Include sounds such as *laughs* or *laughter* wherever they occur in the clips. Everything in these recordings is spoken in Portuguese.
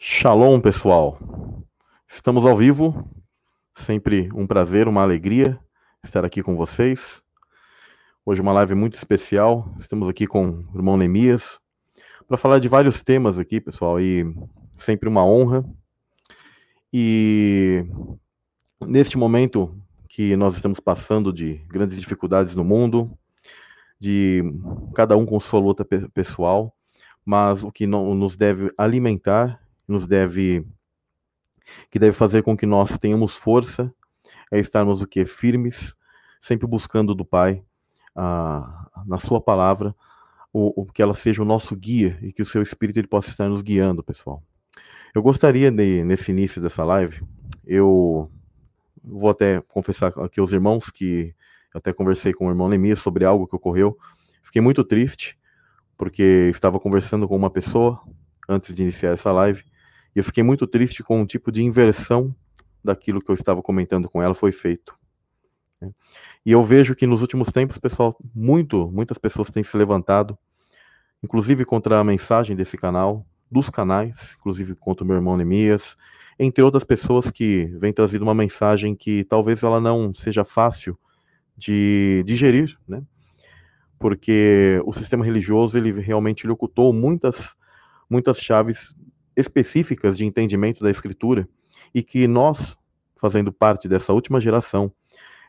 Shalom, pessoal. Estamos ao vivo. Sempre um prazer, uma alegria estar aqui com vocês. Hoje uma live muito especial. Estamos aqui com o irmão Nemias para falar de vários temas aqui, pessoal, e sempre uma honra. E neste momento que nós estamos passando de grandes dificuldades no mundo, de cada um com sua luta pessoal, mas o que nos deve alimentar nos deve que deve fazer com que nós tenhamos força é estarmos o que firmes, sempre buscando do Pai na sua palavra o, o, que ela seja o nosso guia e que o seu Espírito ele possa estar nos guiando, pessoal. Eu gostaria de, nesse início dessa live, eu vou até confessar aqui aos irmãos que eu até conversei com o irmão Lemias sobre algo que ocorreu. Fiquei muito triste porque estava conversando com uma pessoa antes de iniciar essa live e eu fiquei muito triste com o tipo de inversão daquilo que eu estava comentando com ela foi feito. Né? E eu vejo que nos últimos tempos, pessoal, muito, muitas pessoas têm se levantado, inclusive contra a mensagem desse canal, dos canais, inclusive contra o meu irmão Nemias, entre outras pessoas que vêm trazendo uma mensagem que talvez ela não seja fácil de digerir, né? Porque o sistema religioso ele realmente ele ocultou muitas muitas chaves específicas de entendimento da escritura e que nós, fazendo parte dessa última geração,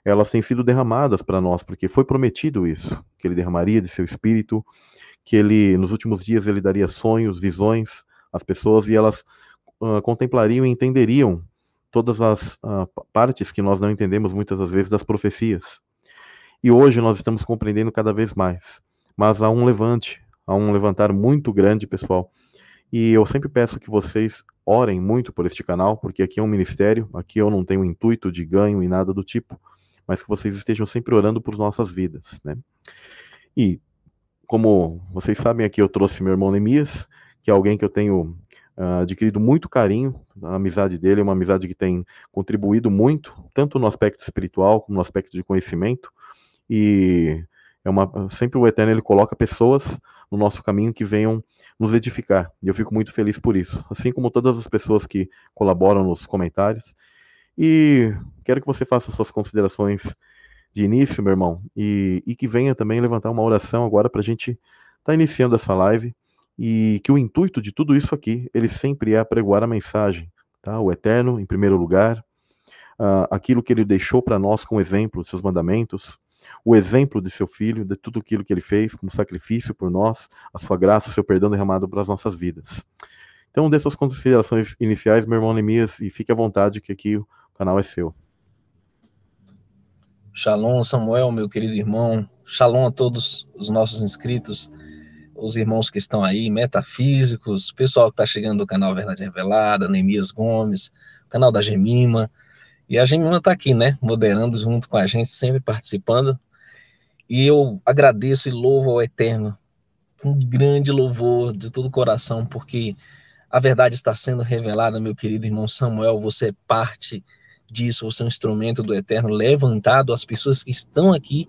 elas têm sido derramadas para nós, porque foi prometido isso, que ele derramaria de seu espírito, que ele nos últimos dias ele daria sonhos, visões às pessoas e elas uh, contemplariam e entenderiam todas as uh, partes que nós não entendemos muitas das vezes das profecias. E hoje nós estamos compreendendo cada vez mais. Mas há um levante, há um levantar muito grande, pessoal, e eu sempre peço que vocês orem muito por este canal, porque aqui é um ministério, aqui eu não tenho intuito de ganho e nada do tipo, mas que vocês estejam sempre orando por nossas vidas, né? E como vocês sabem, aqui eu trouxe meu irmão Nemias, que é alguém que eu tenho uh, adquirido muito carinho, a amizade dele é uma amizade que tem contribuído muito, tanto no aspecto espiritual como no aspecto de conhecimento, e é uma sempre o Eterno ele coloca pessoas no nosso caminho que venham nos edificar. E eu fico muito feliz por isso. Assim como todas as pessoas que colaboram nos comentários. E quero que você faça suas considerações de início, meu irmão, e, e que venha também levantar uma oração agora para a gente estar tá iniciando essa live e que o intuito de tudo isso aqui, ele sempre é apregoar a mensagem, tá? O Eterno, em primeiro lugar, uh, aquilo que ele deixou para nós com exemplo, seus mandamentos, o exemplo de seu filho, de tudo aquilo que ele fez como sacrifício por nós, a sua graça, o seu perdão derramado para as nossas vidas. Então, dê suas considerações iniciais, meu irmão Neemias, e fique à vontade que aqui o canal é seu. Shalom, Samuel, meu querido irmão. Shalom a todos os nossos inscritos, os irmãos que estão aí, metafísicos, pessoal que está chegando do canal Verdade Revelada, Neemias Gomes, canal da Gemima. E a Gemima está aqui, né? Moderando junto com a gente, sempre participando. E eu agradeço e louvo ao Eterno, um grande louvor de todo o coração, porque a verdade está sendo revelada, meu querido irmão Samuel. Você é parte disso, você é um instrumento do Eterno levantado. As pessoas que estão aqui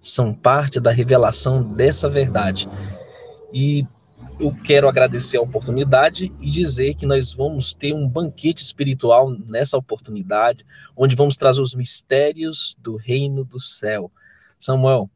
são parte da revelação dessa verdade. E eu quero agradecer a oportunidade e dizer que nós vamos ter um banquete espiritual nessa oportunidade, onde vamos trazer os mistérios do reino do céu. Samuel,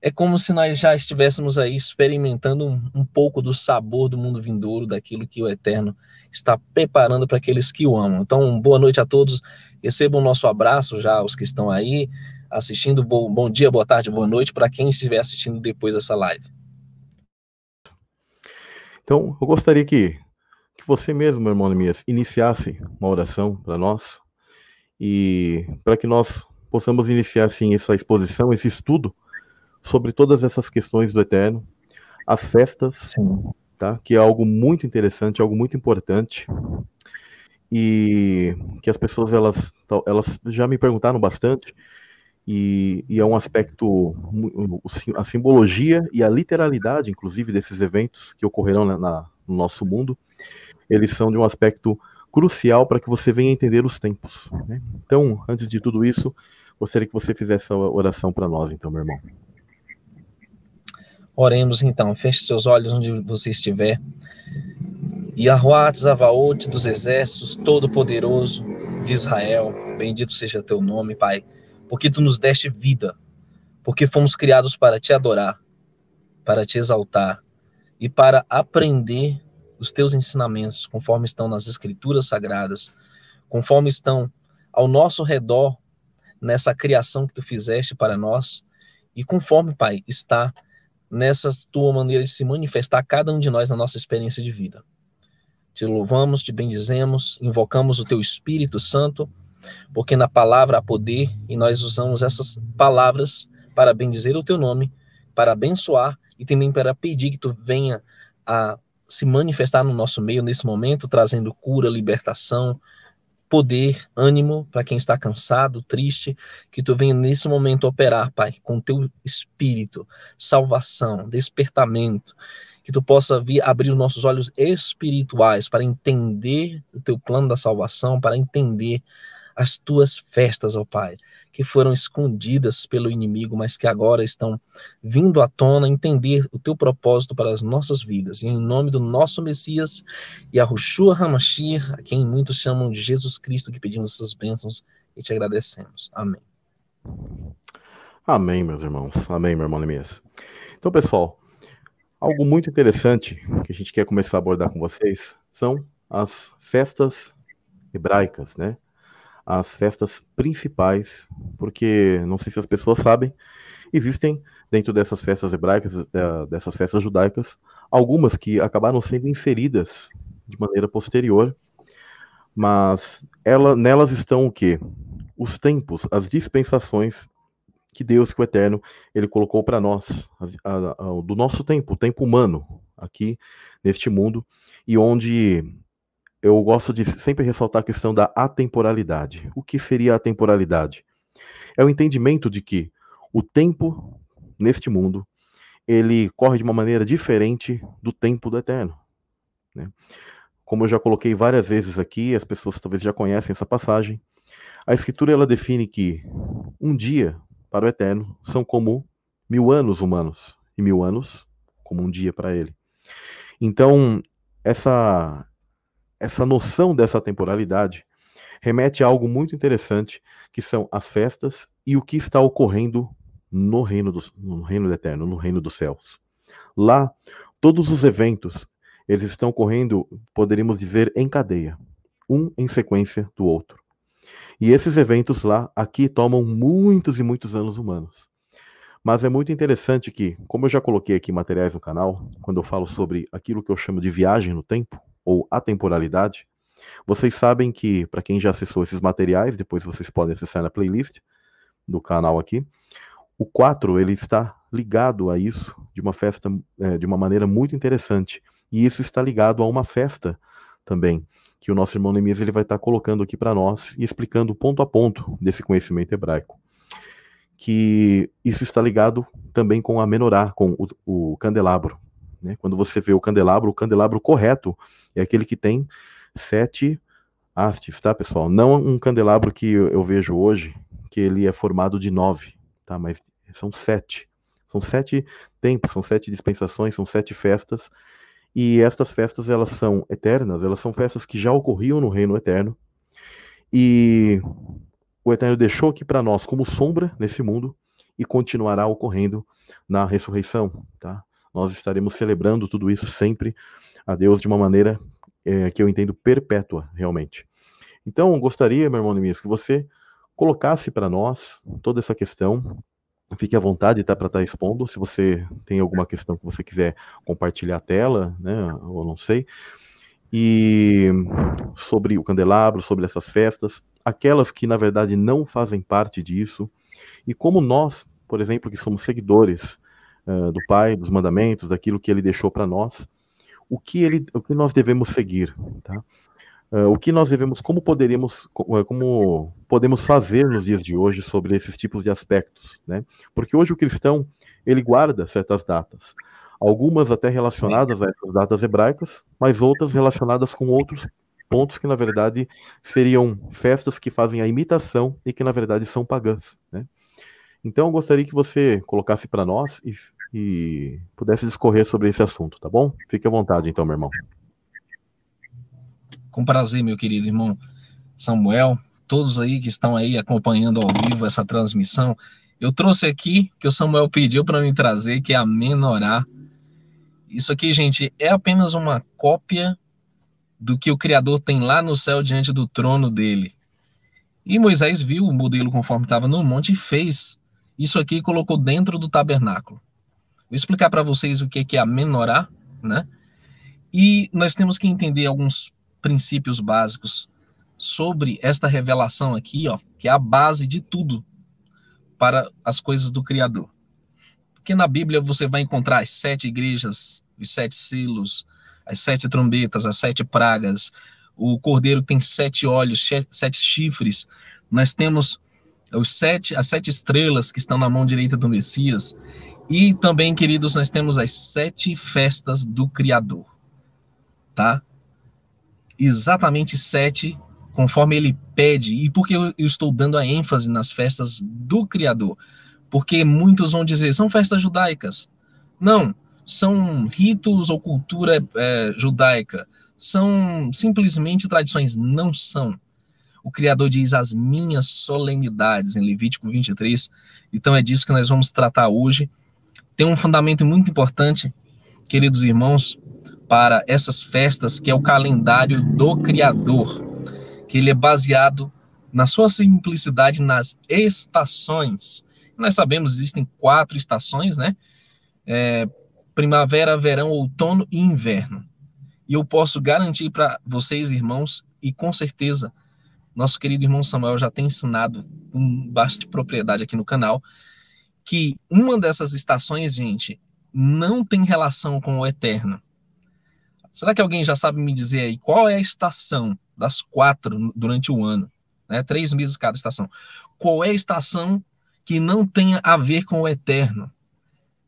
é como se nós já estivéssemos aí experimentando um, um, pouco do sabor do mundo vindouro, daquilo que o Eterno está preparando para aqueles que o amam. Então, boa noite a todos. Recebam o nosso abraço já, os que estão aí assistindo. Bom, bom dia, boa tarde, boa noite para quem estiver assistindo depois dessa live. Então, eu gostaria que, que você mesmo, meu irmão Mias, iniciasse uma oração para nós e para que nós possamos iniciar assim essa exposição, esse estudo sobre todas essas questões do eterno, as festas, Sim. tá? Que é algo muito interessante, algo muito importante e que as pessoas elas elas já me perguntaram bastante e, e é um aspecto a simbologia e a literalidade, inclusive desses eventos que ocorrerão na, na, no nosso mundo, eles são de um aspecto crucial para que você venha entender os tempos. Né? Então, antes de tudo isso, Gostaria que você fizesse a oração para nós, então, meu irmão. Oremos então, feche seus olhos onde você estiver. E Arroat Zavaot dos exércitos, todo-poderoso de Israel, bendito seja teu nome, Pai, porque tu nos deste vida, porque fomos criados para te adorar, para te exaltar e para aprender os teus ensinamentos, conforme estão nas escrituras sagradas, conforme estão ao nosso redor nessa criação que tu fizeste para nós, e conforme, Pai, está nessa tua maneira de se manifestar cada um de nós na nossa experiência de vida. Te louvamos, te bendizemos, invocamos o teu Espírito Santo, porque na palavra há poder e nós usamos essas palavras para bendizer o teu nome, para abençoar e também para pedir que tu venha a se manifestar no nosso meio nesse momento, trazendo cura, libertação, poder, ânimo para quem está cansado, triste, que tu venha nesse momento operar, Pai, com teu espírito, salvação, despertamento, que tu possa vir abrir os nossos olhos espirituais para entender o teu plano da salvação, para entender as tuas festas, ó Pai, que foram escondidas pelo inimigo, mas que agora estão vindo à tona, entender o teu propósito para as nossas vidas. E em nome do nosso Messias a Rushua Hamashir, a quem muitos chamam de Jesus Cristo, que pedimos essas bênçãos e te agradecemos. Amém. Amém, meus irmãos. Amém, meu irmão Neemias. Então, pessoal, algo muito interessante que a gente quer começar a abordar com vocês são as festas hebraicas, né? As festas principais, porque não sei se as pessoas sabem, existem dentro dessas festas hebraicas, dessas festas judaicas, algumas que acabaram sendo inseridas de maneira posterior, mas ela, nelas estão o quê? Os tempos, as dispensações que Deus, que o Eterno, ele colocou para nós, a, a, a, do nosso tempo, o tempo humano, aqui neste mundo, e onde eu gosto de sempre ressaltar a questão da atemporalidade. O que seria a atemporalidade? É o entendimento de que o tempo neste mundo ele corre de uma maneira diferente do tempo do eterno. Né? Como eu já coloquei várias vezes aqui, as pessoas talvez já conhecem essa passagem. A escritura ela define que um dia para o eterno são como mil anos humanos e mil anos como um dia para ele. Então essa essa noção dessa temporalidade remete a algo muito interessante, que são as festas e o que está ocorrendo no reino, do, no reino eterno, no reino dos céus. Lá, todos os eventos, eles estão ocorrendo, poderíamos dizer, em cadeia, um em sequência do outro. E esses eventos lá, aqui, tomam muitos e muitos anos humanos. Mas é muito interessante que, como eu já coloquei aqui materiais no canal, quando eu falo sobre aquilo que eu chamo de viagem no tempo, ou atemporalidade, vocês sabem que, para quem já acessou esses materiais, depois vocês podem acessar na playlist do canal aqui, o 4 ele está ligado a isso de uma festa, é, de uma maneira muito interessante. E isso está ligado a uma festa também, que o nosso irmão Neemias ele vai estar colocando aqui para nós e explicando ponto a ponto desse conhecimento hebraico. Que isso está ligado também com a menorá, com o, o candelabro. Né? Quando você vê o candelabro, o candelabro correto é aquele que tem sete hastes, tá, pessoal? Não um candelabro que eu vejo hoje, que ele é formado de nove, tá? Mas são sete. São sete tempos, são sete dispensações, são sete festas. E estas festas, elas são eternas, elas são festas que já ocorriam no reino eterno. E o Eterno deixou aqui para nós como sombra nesse mundo e continuará ocorrendo na ressurreição, tá? Nós estaremos celebrando tudo isso sempre a Deus de uma maneira é, que eu entendo perpétua, realmente. Então, gostaria, meu irmão Neemias, que você colocasse para nós toda essa questão. Fique à vontade tá, para estar tá expondo. Se você tem alguma questão que você quiser compartilhar a tela, né, ou não sei. E sobre o candelabro, sobre essas festas, aquelas que na verdade não fazem parte disso, e como nós, por exemplo, que somos seguidores do Pai, dos mandamentos, daquilo que ele deixou para nós, o que, ele, o que nós devemos seguir, tá? Uh, o que nós devemos, como poderíamos, como podemos fazer nos dias de hoje sobre esses tipos de aspectos, né? Porque hoje o cristão ele guarda certas datas, algumas até relacionadas a essas datas hebraicas, mas outras relacionadas com outros pontos que na verdade seriam festas que fazem a imitação e que na verdade são pagãs, né? Então, eu gostaria que você colocasse para nós e, e, pudesse discorrer sobre esse assunto, tá bom? Fique à vontade, então, meu irmão. Com prazer, meu querido irmão Samuel, todos aí que estão aí acompanhando ao vivo essa transmissão. Eu trouxe aqui que o Samuel pediu para me trazer, que é a menorá. Isso aqui, gente, é apenas uma cópia do que o Criador tem lá no céu diante do trono dele. E Moisés viu o modelo conforme estava no monte e fez isso aqui colocou dentro do tabernáculo. Vou explicar para vocês o que é a menorá, né? E nós temos que entender alguns princípios básicos sobre esta revelação aqui, ó, que é a base de tudo para as coisas do Criador. Porque na Bíblia você vai encontrar as sete igrejas, os sete silos, as sete trombetas, as sete pragas, o cordeiro tem sete olhos, sete chifres. Nós temos os sete, as sete estrelas que estão na mão direita do Messias. E também, queridos, nós temos as sete festas do Criador. Tá? Exatamente sete, conforme ele pede. E por que eu estou dando a ênfase nas festas do Criador? Porque muitos vão dizer, são festas judaicas. Não, são ritos ou cultura é, judaica são simplesmente tradições, não são. O Criador diz as minhas solenidades em Levítico 23. Então é disso que nós vamos tratar hoje. Tem um fundamento muito importante, queridos irmãos, para essas festas, que é o calendário do Criador, que ele é baseado na sua simplicidade nas estações. Nós sabemos existem quatro estações, né? É, primavera, verão, outono e inverno. E eu posso garantir para vocês, irmãos, e com certeza nosso querido irmão Samuel já tem ensinado com bastante propriedade aqui no canal, que uma dessas estações, gente, não tem relação com o eterno. Será que alguém já sabe me dizer aí qual é a estação das quatro durante o ano? Né? Três meses cada estação. Qual é a estação que não tenha a ver com o eterno?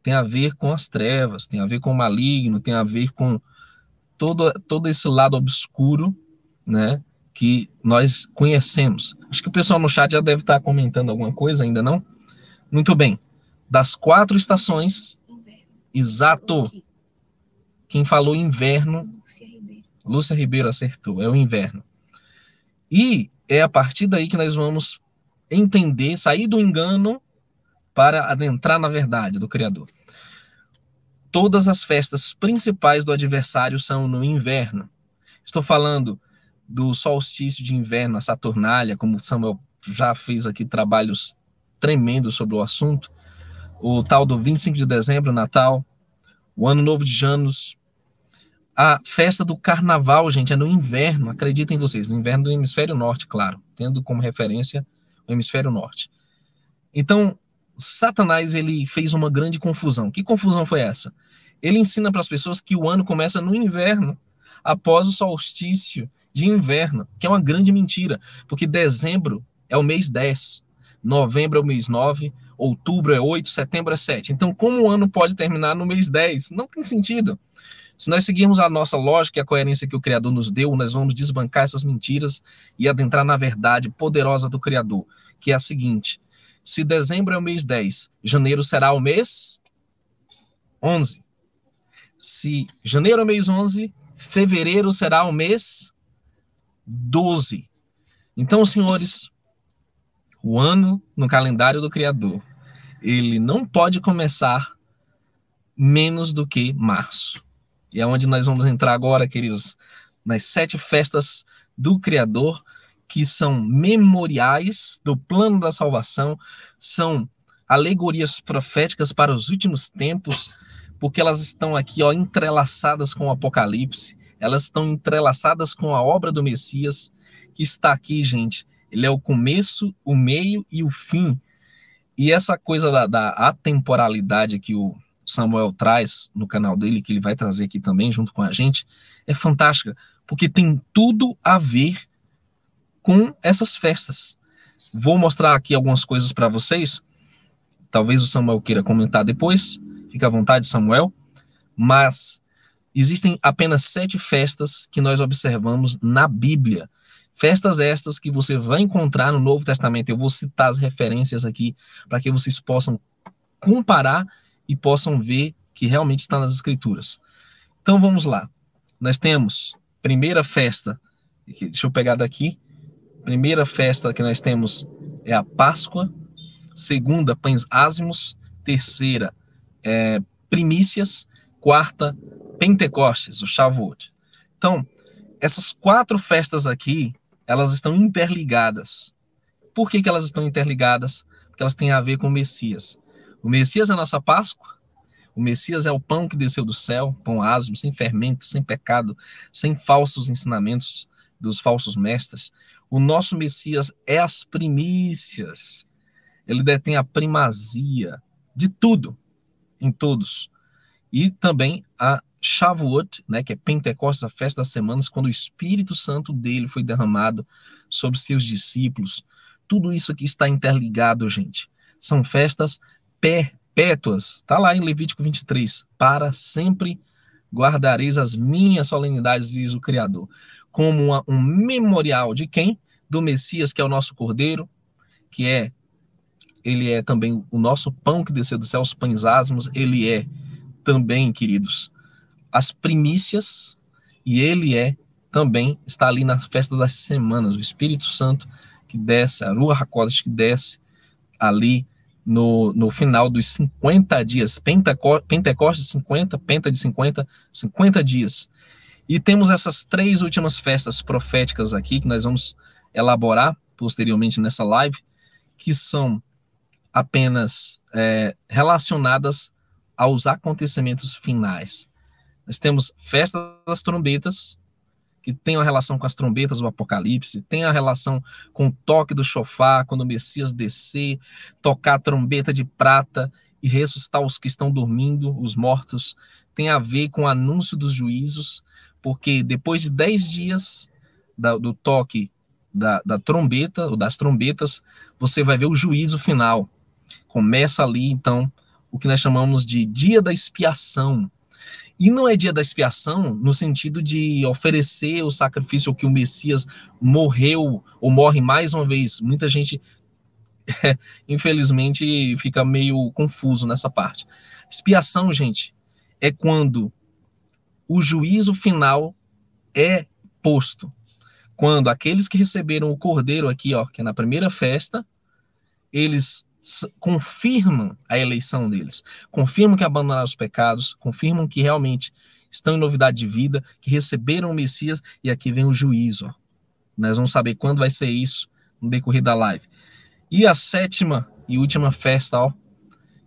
Tem a ver com as trevas, tem a ver com o maligno, tem a ver com todo, todo esse lado obscuro, né, que nós conhecemos. Acho que o pessoal no chat já deve estar comentando alguma coisa, ainda não? Muito bem. Das quatro estações, exato. Quem falou inverno, Lúcia Ribeiro. Lúcia Ribeiro acertou, é o inverno. E é a partir daí que nós vamos entender, sair do engano para adentrar na verdade do Criador todas as festas principais do adversário são no inverno. Estou falando do solstício de inverno, a Saturnália, como Samuel já fez aqui trabalhos tremendos sobre o assunto, o tal do 25 de dezembro, Natal, o Ano Novo de Janos, a festa do Carnaval, gente, é no inverno, acreditem vocês, no inverno do hemisfério norte, claro, tendo como referência o hemisfério norte. Então, Satanás ele fez uma grande confusão. Que confusão foi essa? Ele ensina para as pessoas que o ano começa no inverno, após o solstício de inverno, que é uma grande mentira, porque dezembro é o mês 10, novembro é o mês 9, outubro é 8, setembro é 7. Então, como o ano pode terminar no mês 10? Não tem sentido. Se nós seguirmos a nossa lógica e a coerência que o Criador nos deu, nós vamos desbancar essas mentiras e adentrar na verdade poderosa do Criador, que é a seguinte: se dezembro é o mês 10, janeiro será o mês 11. Se janeiro é o mês 11, fevereiro será o mês 12. Então, senhores, o ano no calendário do Criador, ele não pode começar menos do que março. E é onde nós vamos entrar agora, queridos, nas sete festas do Criador, que são memoriais do plano da salvação, são alegorias proféticas para os últimos tempos, porque elas estão aqui ó, entrelaçadas com o Apocalipse, elas estão entrelaçadas com a obra do Messias, que está aqui, gente. Ele é o começo, o meio e o fim. E essa coisa da, da atemporalidade que o Samuel traz no canal dele, que ele vai trazer aqui também junto com a gente, é fantástica, porque tem tudo a ver com essas festas. Vou mostrar aqui algumas coisas para vocês. Talvez o Samuel queira comentar depois. Fica à vontade, Samuel. Mas existem apenas sete festas que nós observamos na Bíblia. Festas estas que você vai encontrar no Novo Testamento. Eu vou citar as referências aqui para que vocês possam comparar e possam ver que realmente está nas Escrituras. Então vamos lá. Nós temos primeira festa Deixa eu pegar daqui. Primeira festa que nós temos é a Páscoa. Segunda, pães ázimos. Terceira, é, primícias. Quarta, Pentecostes, o Shavuot. Então, essas quatro festas aqui, elas estão interligadas. Por que, que elas estão interligadas? Porque elas têm a ver com o Messias. O Messias é a nossa Páscoa, o Messias é o pão que desceu do céu, pão asmo, sem fermento, sem pecado, sem falsos ensinamentos dos falsos mestres. O nosso Messias é as primícias. Ele detém a primazia de tudo, em todos. E também a Shavuot, né, que é Pentecostes, a festa das semanas, quando o Espírito Santo dele foi derramado sobre seus discípulos. Tudo isso aqui está interligado, gente. São festas perpétuas. Está lá em Levítico 23. Para sempre guardareis as minhas solenidades, diz o Criador. Como uma, um memorial de quem? Do Messias, que é o nosso Cordeiro, que é ele é também o nosso pão que desceu dos céus, pães asmos, ele é também, queridos, as primícias, e ele é também, está ali na festa das semanas, o Espírito Santo que desce, a Rua Hakodesh que desce ali no, no final dos 50 dias, Pentecostes 50, Penta de 50, 50 dias. E temos essas três últimas festas proféticas aqui, que nós vamos elaborar posteriormente nessa live, que são apenas é, relacionadas aos acontecimentos finais. Nós temos festa das trombetas, que tem a relação com as trombetas do Apocalipse, tem a relação com o toque do chofar, quando o Messias descer, tocar a trombeta de prata e ressuscitar os que estão dormindo, os mortos, tem a ver com o anúncio dos juízos, porque depois de dez dias da, do toque da, da trombeta, ou das trombetas, você vai ver o juízo final. Começa ali, então, o que nós chamamos de dia da expiação, e não é dia da expiação no sentido de oferecer o sacrifício que o Messias morreu ou morre mais uma vez. Muita gente, é, *laughs* infelizmente, fica meio confuso nessa parte. Expiação, gente, é quando o juízo final é posto. Quando aqueles que receberam o cordeiro aqui, ó, que é na primeira festa, eles confirmam a eleição deles, confirmam que abandonaram os pecados, confirmam que realmente estão em novidade de vida, que receberam o Messias e aqui vem o juízo. Nós vamos saber quando vai ser isso no decorrer da live. E a sétima e última festa, ó,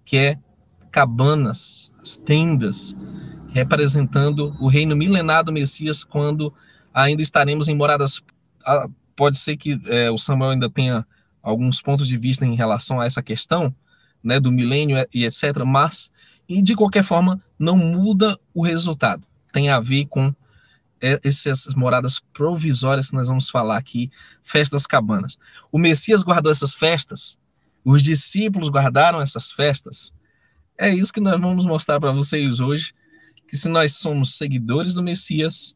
que é cabanas, as tendas, representando o reino milenar do Messias quando ainda estaremos em moradas. Ah, pode ser que é, o Samuel ainda tenha alguns pontos de vista em relação a essa questão, né, do milênio e etc, mas e de qualquer forma não muda o resultado. Tem a ver com é, essas moradas provisórias que nós vamos falar aqui, festas cabanas. O Messias guardou essas festas, os discípulos guardaram essas festas. É isso que nós vamos mostrar para vocês hoje, que se nós somos seguidores do Messias,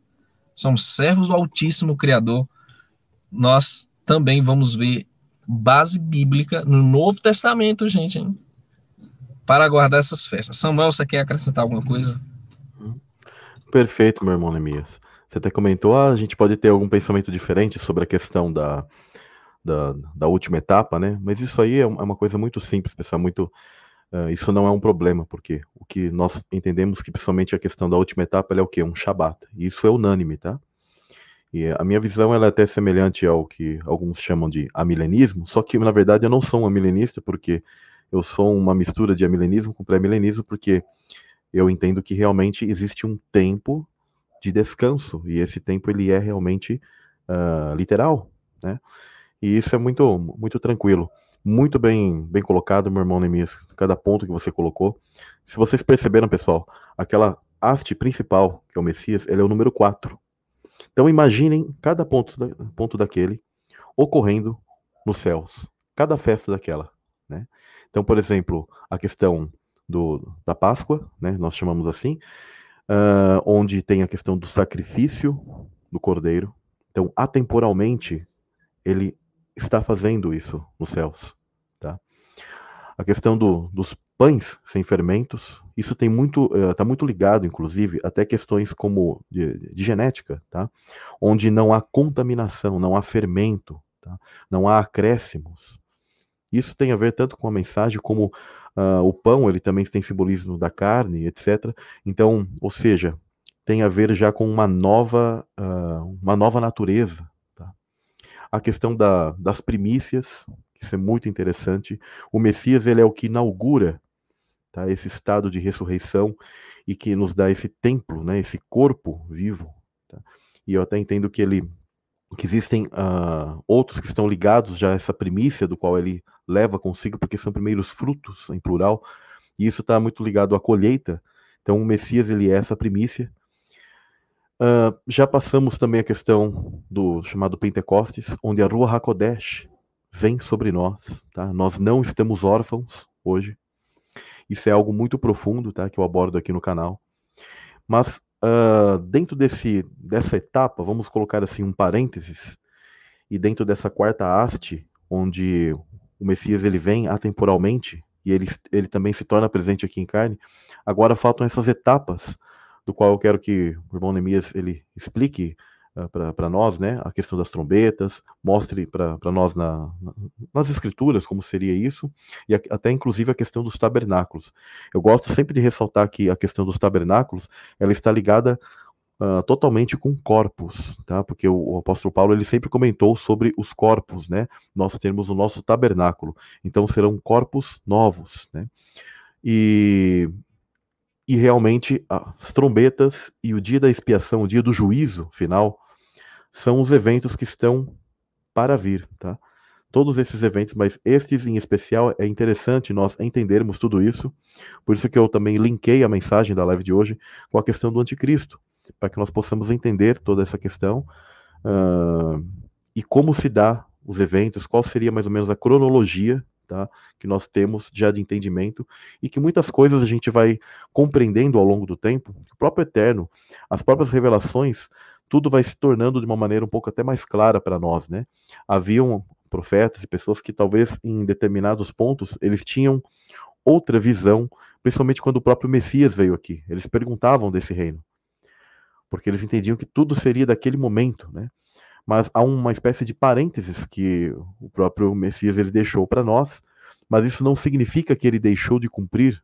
somos servos do Altíssimo Criador, nós também vamos ver base bíblica no Novo Testamento, gente, hein? para guardar essas festas. Samuel, você quer acrescentar alguma coisa? Perfeito, meu irmão Nemias. Você até comentou, ah, a gente pode ter algum pensamento diferente sobre a questão da, da, da última etapa, né? Mas isso aí é uma coisa muito simples, pessoal, muito... Uh, isso não é um problema, porque o que nós entendemos que principalmente a questão da última etapa é o quê? Um Shabat. Isso é unânime, tá? E a minha visão ela é até semelhante ao que alguns chamam de amilenismo, só que na verdade eu não sou um amilenista porque eu sou uma mistura de amilenismo com pré-milenismo, porque eu entendo que realmente existe um tempo de descanso e esse tempo ele é realmente uh, literal, né? E isso é muito muito tranquilo, muito bem bem colocado, meu irmão Nemias, cada ponto que você colocou. Se vocês perceberam, pessoal, aquela haste principal, que é o Messias, ele é o número 4. Então imaginem cada ponto, da, ponto daquele ocorrendo nos céus, cada festa daquela. Né? Então, por exemplo, a questão do, da Páscoa, né, nós chamamos assim, uh, onde tem a questão do sacrifício do cordeiro. Então, atemporalmente, ele está fazendo isso nos céus. Tá? A questão do, dos pães sem fermentos. Isso tem muito, está muito ligado, inclusive, até questões como de, de, genética, tá? Onde não há contaminação, não há fermento, tá? não há acréscimos. Isso tem a ver tanto com a mensagem como uh, o pão, ele também tem simbolismo da carne, etc. Então, ou seja, tem a ver já com uma nova, uh, uma nova natureza. Tá? A questão da, das primícias, isso é muito interessante. O Messias ele é o que inaugura tá, esse estado de ressurreição e que nos dá esse templo, né, esse corpo vivo. Tá? E eu até entendo que ele que existem uh, outros que estão ligados já a essa primícia do qual ele leva consigo, porque são primeiros frutos em plural, e isso está muito ligado à colheita. Então o Messias ele é essa primícia Uh, já passamos também a questão do chamado Pentecostes, onde a Rua Hakodesh vem sobre nós. Tá? Nós não estamos órfãos hoje. Isso é algo muito profundo tá? que eu abordo aqui no canal. Mas uh, dentro desse, dessa etapa, vamos colocar assim um parênteses, e dentro dessa quarta haste, onde o Messias ele vem atemporalmente, e ele, ele também se torna presente aqui em carne, agora faltam essas etapas do qual eu quero que o irmão Neemias ele explique para nós, né, a questão das trombetas, mostre para nós na, na, nas escrituras como seria isso, e a, até inclusive a questão dos tabernáculos. Eu gosto sempre de ressaltar que a questão dos tabernáculos, ela está ligada Uh, totalmente com corpos, tá? Porque o, o, apóstolo Paulo ele sempre comentou sobre os corpos, né? Nós temos o nosso tabernáculo, então serão corpos novos, né? E e realmente as trombetas e o dia da expiação, o dia do juízo final, são os eventos que estão para vir, tá? Todos esses eventos, mas estes em especial é interessante nós entendermos tudo isso. Por isso que eu também linkei a mensagem da live de hoje com a questão do anticristo, para que nós possamos entender toda essa questão uh, e como se dá os eventos, qual seria mais ou menos a cronologia tá? que nós temos já de entendimento e que muitas coisas a gente vai compreendendo ao longo do tempo, o próprio Eterno, as próprias revelações, tudo vai se tornando de uma maneira um pouco até mais clara para nós, né? Haviam profetas e pessoas que talvez em determinados pontos eles tinham outra visão, principalmente quando o próprio Messias veio aqui. Eles perguntavam desse reino, porque eles entendiam que tudo seria daquele momento, né? mas há uma espécie de parênteses que o próprio Messias ele deixou para nós, mas isso não significa que ele deixou de cumprir.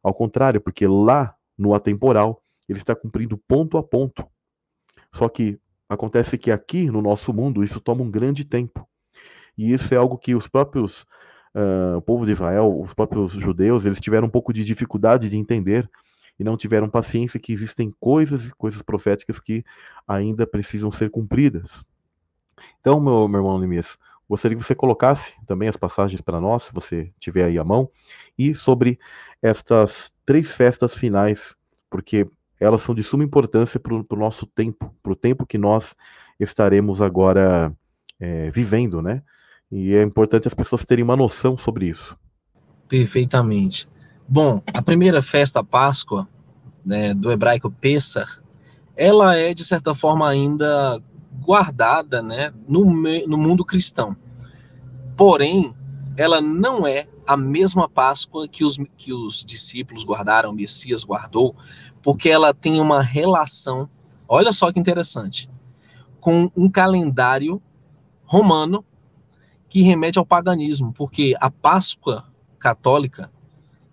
Ao contrário, porque lá no atemporal ele está cumprindo ponto a ponto. Só que acontece que aqui no nosso mundo isso toma um grande tempo. E isso é algo que os próprios uh, o povo de Israel, os próprios judeus, eles tiveram um pouco de dificuldade de entender e não tiveram paciência que existem coisas e coisas proféticas que ainda precisam ser cumpridas. Então, meu, meu irmão Neemias, gostaria que você colocasse também as passagens para nós, se você tiver aí à mão, e sobre estas três festas finais, porque elas são de suma importância para o nosso tempo, para o tempo que nós estaremos agora é, vivendo, né? E é importante as pessoas terem uma noção sobre isso. Perfeitamente. Bom, a primeira festa, Páscoa, né, do hebraico Pessah, ela é, de certa forma, ainda guardada né, no, no mundo cristão. Porém, ela não é a mesma Páscoa que os, que os discípulos guardaram, o Messias guardou, porque ela tem uma relação, olha só que interessante, com um calendário romano que remete ao paganismo, porque a Páscoa católica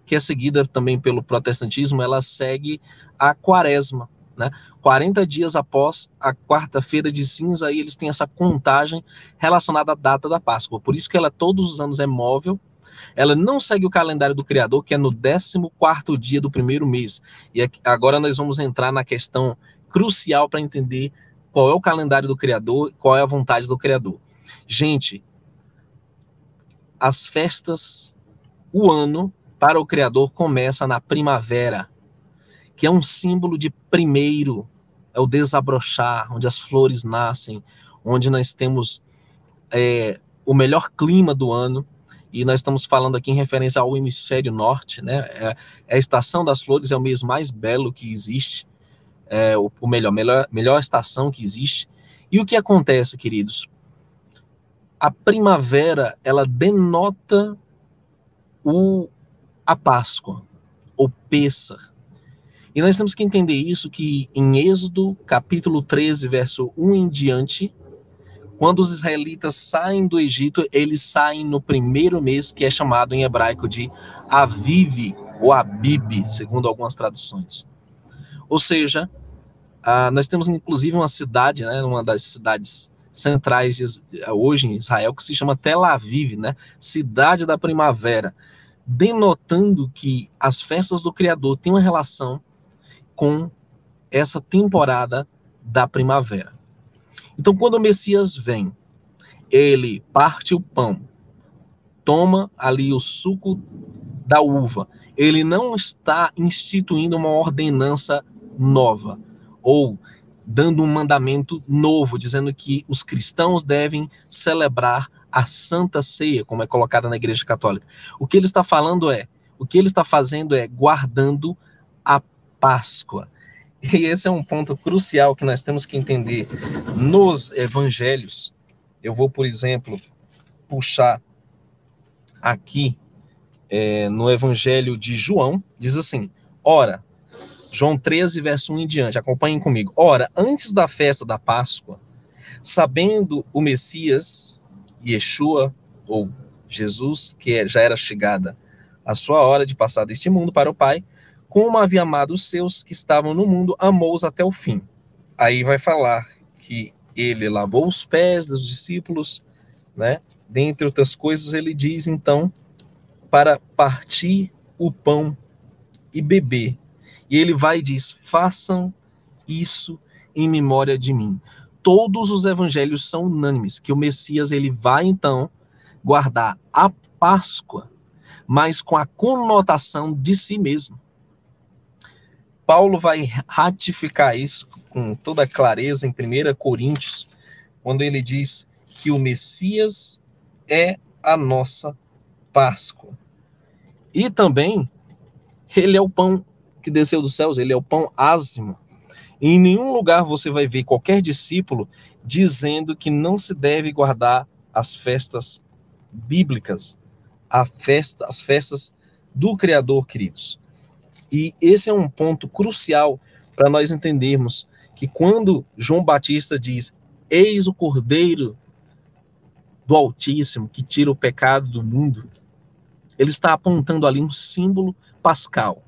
que é seguida também pelo protestantismo, ela segue a quaresma. Né? 40 dias após a quarta-feira de cinza, aí eles têm essa contagem relacionada à data da Páscoa. Por isso que ela todos os anos é móvel, ela não segue o calendário do Criador, que é no 14 dia do primeiro mês. E agora nós vamos entrar na questão crucial para entender qual é o calendário do Criador, qual é a vontade do Criador. Gente, as festas, o ano para o Criador começa na primavera, que é um símbolo de primeiro, é o desabrochar, onde as flores nascem, onde nós temos é, o melhor clima do ano, e nós estamos falando aqui em referência ao hemisfério norte, né? É, é a estação das flores é o mês mais belo que existe, é o, o melhor, melhor, melhor estação que existe. E o que acontece, queridos? A primavera, ela denota o, a Páscoa, ou Pêssar. E nós temos que entender isso que em Êxodo, capítulo 13, verso 1 em diante, quando os israelitas saem do Egito, eles saem no primeiro mês, que é chamado em hebraico de Aviv, ou Abib, segundo algumas traduções. Ou seja, ah, nós temos inclusive uma cidade, né, uma das cidades centrais de, hoje em Israel, que se chama Tel Aviv, né, cidade da primavera, denotando que as festas do Criador têm uma relação com essa temporada da primavera. Então, quando o Messias vem, ele parte o pão, toma ali o suco da uva. Ele não está instituindo uma ordenança nova ou dando um mandamento novo, dizendo que os cristãos devem celebrar a Santa Ceia, como é colocada na Igreja Católica. O que ele está falando é, o que ele está fazendo é guardando a Páscoa. E esse é um ponto crucial que nós temos que entender nos evangelhos. Eu vou, por exemplo, puxar aqui é, no evangelho de João, diz assim: Ora, João 13, verso 1 em diante, acompanhem comigo. Ora, antes da festa da Páscoa, sabendo o Messias, Yeshua, ou Jesus, que é, já era chegada a sua hora de passar deste mundo para o Pai, como havia amado os seus que estavam no mundo, amou-os até o fim. Aí vai falar que ele lavou os pés dos discípulos, né? Dentre outras coisas, ele diz então para partir o pão e beber. E ele vai e diz: façam isso em memória de mim. Todos os evangelhos são unânimes que o Messias ele vai então guardar a Páscoa, mas com a conotação de si mesmo. Paulo vai ratificar isso com toda clareza em 1 Coríntios, quando ele diz que o Messias é a nossa Páscoa. E também, ele é o pão que desceu dos céus, ele é o pão ázimo. E em nenhum lugar você vai ver qualquer discípulo dizendo que não se deve guardar as festas bíblicas, a festa, as festas do Criador, queridos. E esse é um ponto crucial para nós entendermos que quando João Batista diz: Eis o Cordeiro do Altíssimo que tira o pecado do mundo, ele está apontando ali um símbolo pascal.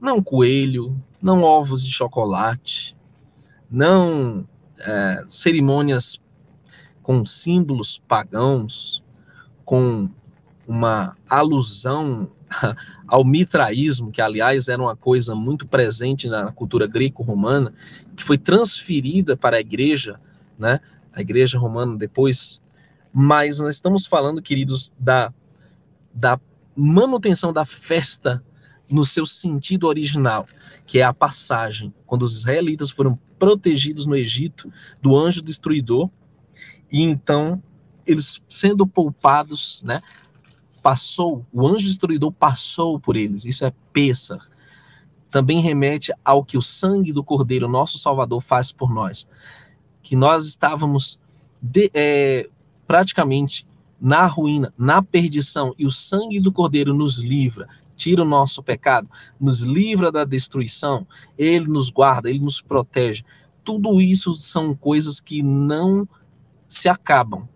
Não coelho, não ovos de chocolate, não é, cerimônias com símbolos pagãos, com uma alusão ao mitraísmo, que aliás era uma coisa muito presente na cultura greco-romana, que foi transferida para a igreja, né? A igreja romana depois, mas nós estamos falando, queridos, da da manutenção da festa no seu sentido original, que é a passagem, quando os israelitas foram protegidos no Egito do anjo destruidor, e então eles sendo poupados, né, passou, o anjo destruidor passou por eles. Isso é Pêssar. Também remete ao que o sangue do Cordeiro, nosso Salvador, faz por nós. Que nós estávamos de, é, praticamente na ruína, na perdição, e o sangue do Cordeiro nos livra, tira o nosso pecado, nos livra da destruição, ele nos guarda, ele nos protege. Tudo isso são coisas que não se acabam,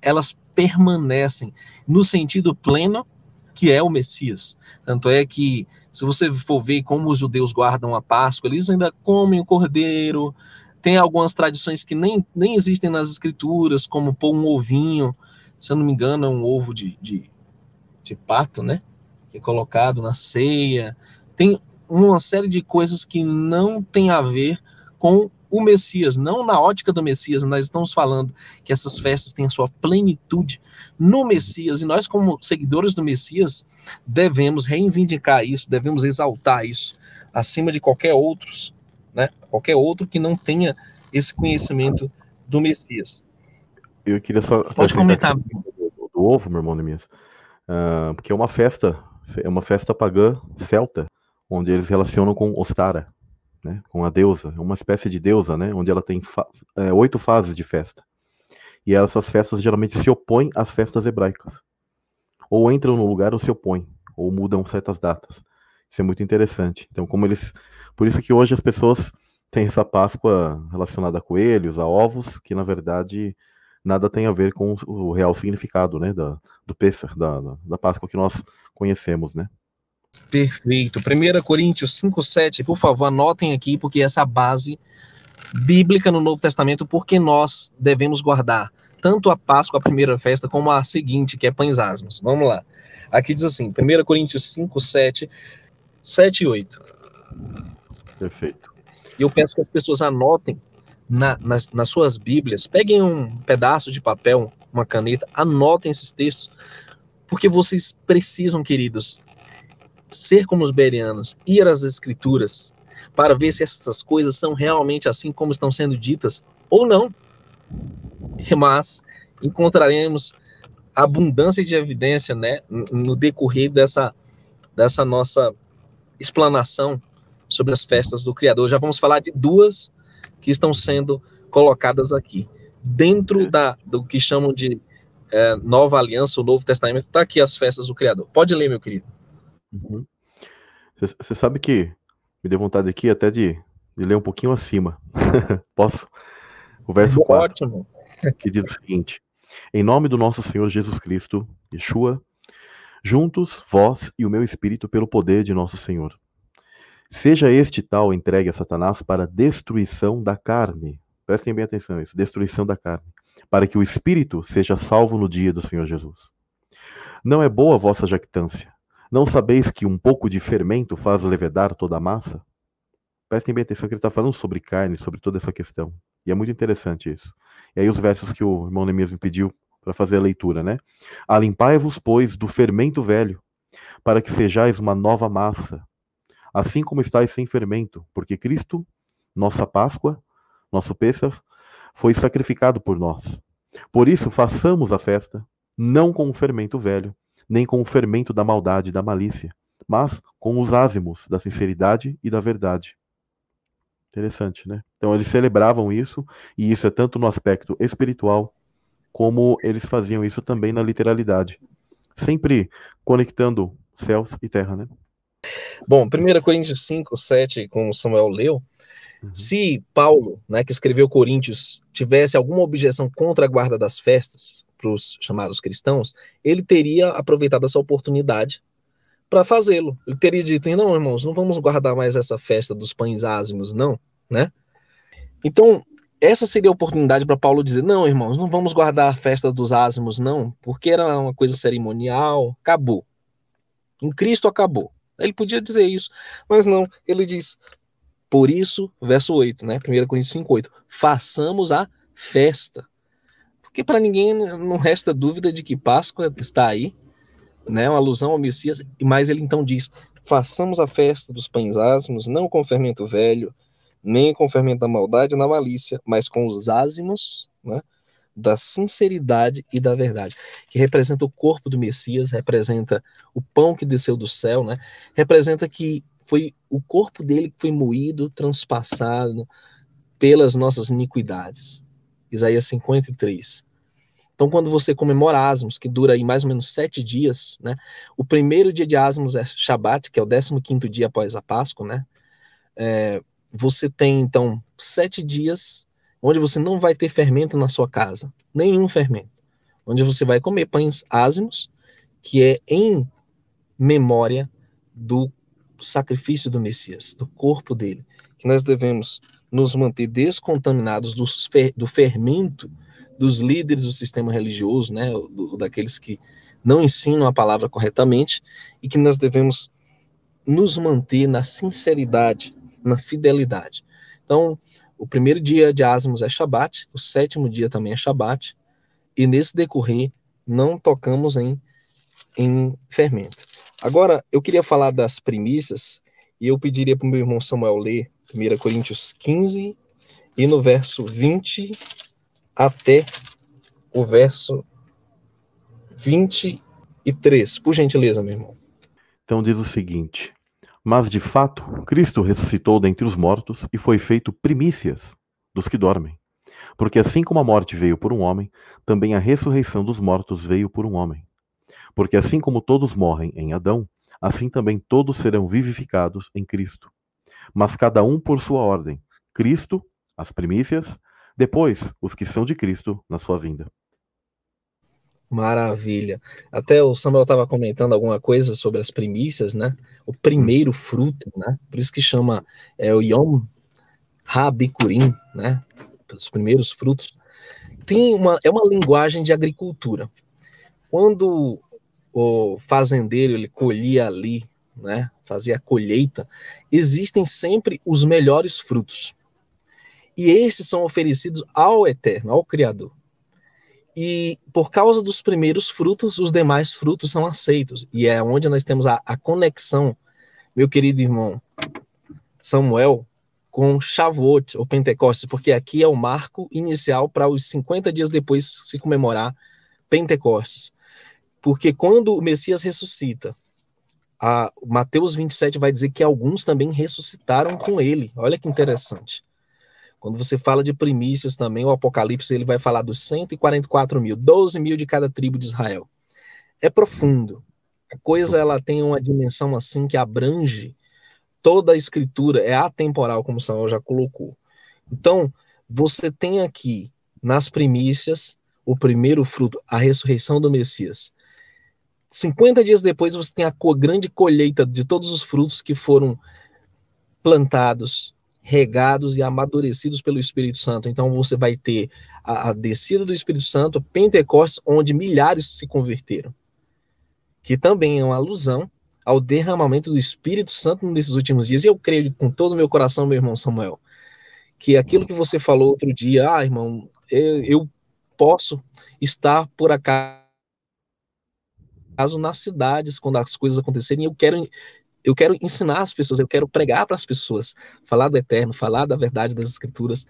elas permanecem no sentido pleno que é o Messias. Tanto é que, se você for ver como os judeus guardam a Páscoa, eles ainda comem o cordeiro. Tem algumas tradições que nem, nem existem nas escrituras, como pôr um ovinho, se eu não me engano, é um ovo de, de, de pato, né? Que é colocado na ceia. Tem uma série de coisas que não tem a ver com o Messias, não na ótica do Messias, nós estamos falando que essas festas têm a sua plenitude no Messias, e nós, como seguidores do Messias, devemos reivindicar isso, devemos exaltar isso, acima de qualquer outros, né? Qualquer outro que não tenha esse conhecimento do Messias. Eu queria só. Pode comentar. Do, do, ovo, meu irmão Nemias. Uh, porque é uma festa, é uma festa pagã celta, onde eles relacionam com Ostara né, com a deusa, é uma espécie de deusa, né, onde ela tem fa é, oito fases de festa. E essas festas geralmente se opõem às festas hebraicas. Ou entram no lugar ou se opõem. ou mudam certas datas. Isso é muito interessante. Então, como eles, por isso que hoje as pessoas têm essa Páscoa relacionada a coelhos, a ovos, que na verdade nada tem a ver com o real significado, né, da, do Pêssar, da, da Páscoa que nós conhecemos, né? Perfeito. 1 Coríntios 5, 7, por favor, anotem aqui, porque essa base bíblica no Novo Testamento, porque nós devemos guardar tanto a Páscoa, a primeira festa, como a seguinte, que é pães asmos. Vamos lá. Aqui diz assim, 1 Coríntios 5, 7, 7 e 8. Perfeito. E eu peço que as pessoas anotem na, nas, nas suas Bíblias, peguem um pedaço de papel, uma caneta, anotem esses textos, porque vocês precisam, queridos, ser como os berianos, ir às Escrituras, para ver se essas coisas são realmente assim como estão sendo ditas ou não. Mas encontraremos abundância de evidência, né, no decorrer dessa, dessa nossa explanação sobre as festas do Criador. Já vamos falar de duas que estão sendo colocadas aqui. Dentro da, do que chamam de é, Nova Aliança, o Novo Testamento, está aqui as festas do Criador. Pode ler, meu querido. Você uhum. sabe que me deu vontade aqui até de, de ler um pouquinho acima. *laughs* Posso? O verso Ótimo. 4, que diz o seguinte: Em nome do nosso Senhor Jesus Cristo, Yeshua, juntos, vós e o meu espírito, pelo poder de nosso Senhor. Seja este tal entregue a Satanás para destruição da carne. Prestem bem atenção a isso: destruição da carne. Para que o espírito seja salvo no dia do Senhor Jesus. Não é boa a vossa jactância. Não sabeis que um pouco de fermento faz levedar toda a massa? Prestem bem atenção que ele está falando sobre carne, sobre toda essa questão. E é muito interessante isso. E aí os versos que o irmão Neemias me pediu para fazer a leitura, né? Alimpai-vos, pois, do fermento velho, para que sejais uma nova massa, assim como estáis sem fermento, porque Cristo, nossa Páscoa, nosso Pêssar, foi sacrificado por nós. Por isso, façamos a festa, não com o fermento velho, nem com o fermento da maldade e da malícia, mas com os ázimos da sinceridade e da verdade. Interessante, né? Então eles celebravam isso, e isso é tanto no aspecto espiritual, como eles faziam isso também na literalidade. Sempre conectando céus e terra, né? Bom, 1 Coríntios 5, 7, como Samuel leu, uhum. se Paulo, né, que escreveu Coríntios, tivesse alguma objeção contra a guarda das festas, os chamados cristãos, ele teria aproveitado essa oportunidade para fazê-lo. Ele teria dito: não, irmãos, não vamos guardar mais essa festa dos pães ázimos, não, né? Então, essa seria a oportunidade para Paulo dizer: não, irmãos, não vamos guardar a festa dos ázimos, não, porque era uma coisa cerimonial, acabou. Em Cristo acabou. Ele podia dizer isso, mas não, ele diz: por isso, verso 8, né? 1 Coríntios 5, 8, façamos a festa porque para ninguém não resta dúvida de que Páscoa está aí, né, uma alusão ao Messias, e mais ele então diz: façamos a festa dos pães ázimos, não com fermento velho, nem com fermento da maldade na malícia, mas com os ázimos né, da sinceridade e da verdade, que representa o corpo do Messias, representa o pão que desceu do céu, né, representa que foi o corpo dele que foi moído, transpassado pelas nossas iniquidades. Isaías 53. Então, quando você comemora Asmos, que dura aí mais ou menos sete dias, né? O primeiro dia de Asmos é Shabat, que é o 15 quinto dia após a Páscoa, né? É, você tem, então, sete dias onde você não vai ter fermento na sua casa, nenhum fermento. Onde você vai comer pães ázimos, que é em memória do sacrifício do Messias, do corpo dele, que nós devemos nos manter descontaminados do, do fermento dos líderes do sistema religioso, né, do, daqueles que não ensinam a palavra corretamente e que nós devemos nos manter na sinceridade, na fidelidade. Então, o primeiro dia de Asmos é Shabat, o sétimo dia também é Shabat, e nesse decorrer não tocamos em, em fermento. Agora, eu queria falar das primícias, e eu pediria para o meu irmão Samuel ler 1 Coríntios 15 e no verso 20 até o verso 23. Por gentileza, meu irmão. Então diz o seguinte: Mas de fato, Cristo ressuscitou dentre os mortos e foi feito primícias dos que dormem. Porque assim como a morte veio por um homem, também a ressurreição dos mortos veio por um homem. Porque assim como todos morrem em Adão, assim também todos serão vivificados em Cristo. Mas cada um por sua ordem. Cristo, as primícias, depois os que são de Cristo na sua vinda. Maravilha. Até o Samuel estava comentando alguma coisa sobre as primícias, né? O primeiro fruto, né? Por isso que chama é, o Yom Habikurim, né? Os primeiros frutos. Tem uma, é uma linguagem de agricultura. Quando o fazendeiro ele colhia ali, né? Fazia a colheita, existem sempre os melhores frutos. E esses são oferecidos ao Eterno, ao Criador. E por causa dos primeiros frutos, os demais frutos são aceitos. E é onde nós temos a, a conexão, meu querido irmão Samuel, com Shavuot, ou Pentecostes, porque aqui é o marco inicial para os 50 dias depois se comemorar Pentecostes. Porque quando o Messias ressuscita, a Mateus 27 vai dizer que alguns também ressuscitaram com ele. Olha que interessante. Quando você fala de primícias também, o Apocalipse ele vai falar dos 144 mil, 12 mil de cada tribo de Israel. É profundo. A coisa ela tem uma dimensão assim que abrange toda a escritura, é atemporal, como Samuel já colocou. Então, você tem aqui nas primícias o primeiro fruto, a ressurreição do Messias. 50 dias depois você tem a grande colheita de todos os frutos que foram plantados, regados e amadurecidos pelo Espírito Santo. Então você vai ter a, a descida do Espírito Santo, Pentecostes, onde milhares se converteram. Que também é uma alusão ao derramamento do Espírito Santo nesses últimos dias. E eu creio com todo o meu coração, meu irmão Samuel, que aquilo que você falou outro dia, ah, irmão, eu, eu posso estar por acaso nas cidades quando as coisas acontecerem, eu quero eu quero ensinar as pessoas, eu quero pregar para as pessoas, falar do eterno, falar da verdade das escrituras.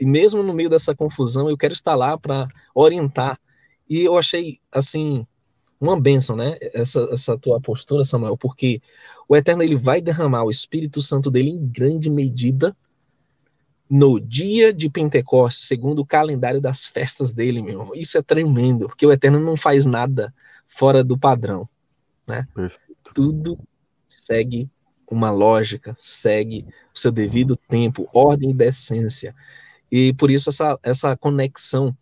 E mesmo no meio dessa confusão, eu quero estar lá para orientar. E eu achei, assim, uma bênção, né? Essa, essa tua postura, Samuel, porque o Eterno ele vai derramar o Espírito Santo dele em grande medida no dia de Pentecostes, segundo o calendário das festas dele, meu irmão. Isso é tremendo, porque o Eterno não faz nada fora do padrão, né? Perfeito. Tudo segue uma lógica, segue o seu devido tempo, ordem e decência. E por isso essa, essa conexão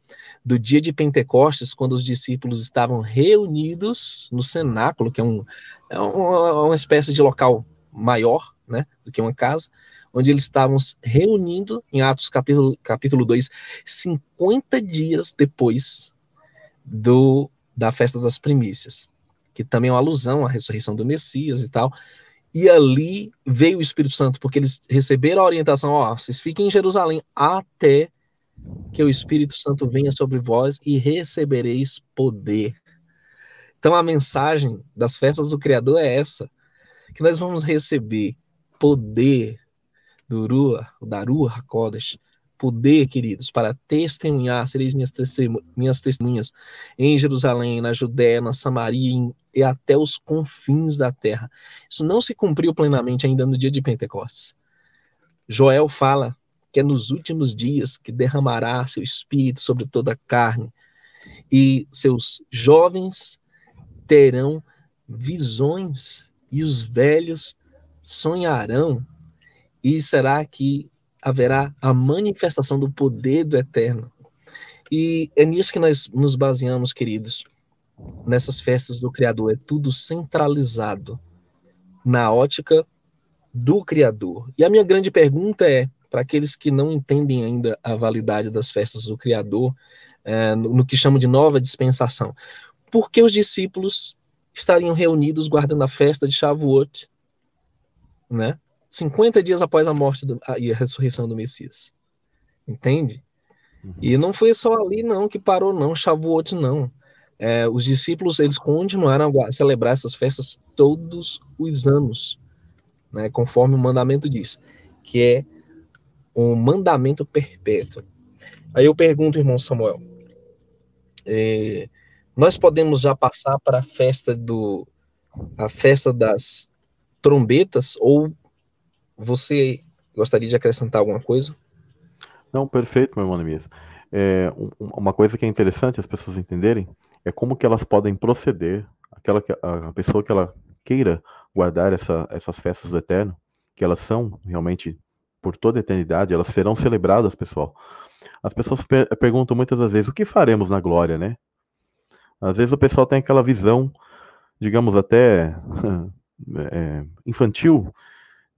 do dia de Pentecostes, quando os discípulos estavam reunidos no cenáculo, que é, um, é uma, uma espécie de local maior né, do que uma casa, onde eles estavam reunindo, em Atos capítulo, capítulo 2, 50 dias depois do da festa das primícias que também é uma alusão à ressurreição do Messias e tal. E ali veio o Espírito Santo, porque eles receberam a orientação: ó, vocês fiquem em Jerusalém até que o Espírito Santo venha sobre vós e recebereis poder. Então a mensagem das festas do Criador é essa: que nós vamos receber poder do Rua, da Rua Hakodesh, poder, queridos, para testemunhar, sereis minhas, minhas testemunhas em Jerusalém, na Judéia, na Samaria e até os confins da terra. Isso não se cumpriu plenamente ainda no dia de Pentecostes. Joel fala que é nos últimos dias que derramará seu espírito sobre toda a carne e seus jovens terão visões e os velhos sonharão. E será que haverá a manifestação do poder do eterno. E é nisso que nós nos baseamos, queridos, nessas festas do Criador. É tudo centralizado na ótica do Criador. E a minha grande pergunta é, para aqueles que não entendem ainda a validade das festas do Criador, é, no, no que chamam de nova dispensação, por que os discípulos estariam reunidos guardando a festa de Shavuot, né? 50 dias após a morte do, a, e a ressurreição do Messias. Entende? Uhum. E não foi só ali não que parou não, Shavuot não. É, os discípulos eles continuaram a celebrar essas festas todos os anos, né, conforme o mandamento diz, que é um mandamento perpétuo. Aí eu pergunto, irmão Samuel, é, nós podemos já passar para a festa do a festa das trombetas ou você gostaria de acrescentar alguma coisa? Não, perfeito, meu irmão Nemias. É, uma coisa que é interessante as pessoas entenderem é como que elas podem proceder, aquela que, a pessoa que ela queira guardar essa, essas festas do Eterno, que elas são realmente por toda a eternidade, elas serão celebradas, pessoal. As pessoas per perguntam muitas das vezes o que faremos na glória, né? Às vezes o pessoal tem aquela visão, digamos até *laughs* é, infantil,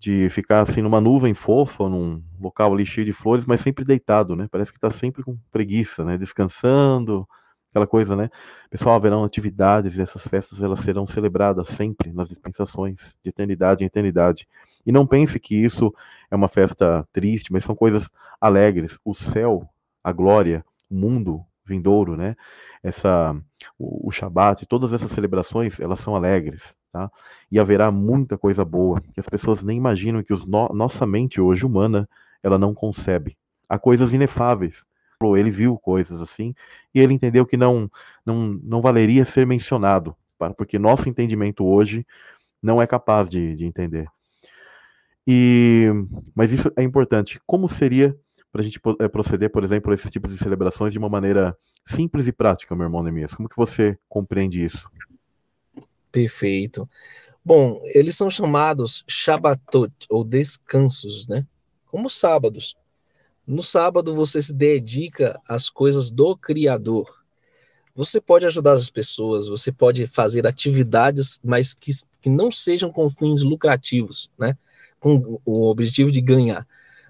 de ficar assim numa nuvem fofa, num local ali cheio de flores, mas sempre deitado, né? Parece que está sempre com preguiça, né? Descansando, aquela coisa, né? Pessoal, haverão atividades e essas festas elas serão celebradas sempre nas dispensações, de eternidade em eternidade. E não pense que isso é uma festa triste, mas são coisas alegres. O céu, a glória, o mundo vindouro, né? Essa, o, o Shabat, todas essas celebrações, elas são alegres, tá? E haverá muita coisa boa que as pessoas nem imaginam que os no, nossa mente hoje humana ela não concebe. Há coisas inefáveis ele viu coisas assim e ele entendeu que não não, não valeria ser mencionado, porque nosso entendimento hoje não é capaz de, de entender. E, mas isso é importante. Como seria para a gente eh, proceder, por exemplo, a esses tipos de celebrações de uma maneira simples e prática, meu irmão Nemias? Como que você compreende isso? Perfeito. Bom, eles são chamados Shabbatot, ou descansos, né? Como sábados. No sábado você se dedica às coisas do Criador. Você pode ajudar as pessoas, você pode fazer atividades, mas que, que não sejam com fins lucrativos, né? Com o objetivo de ganhar.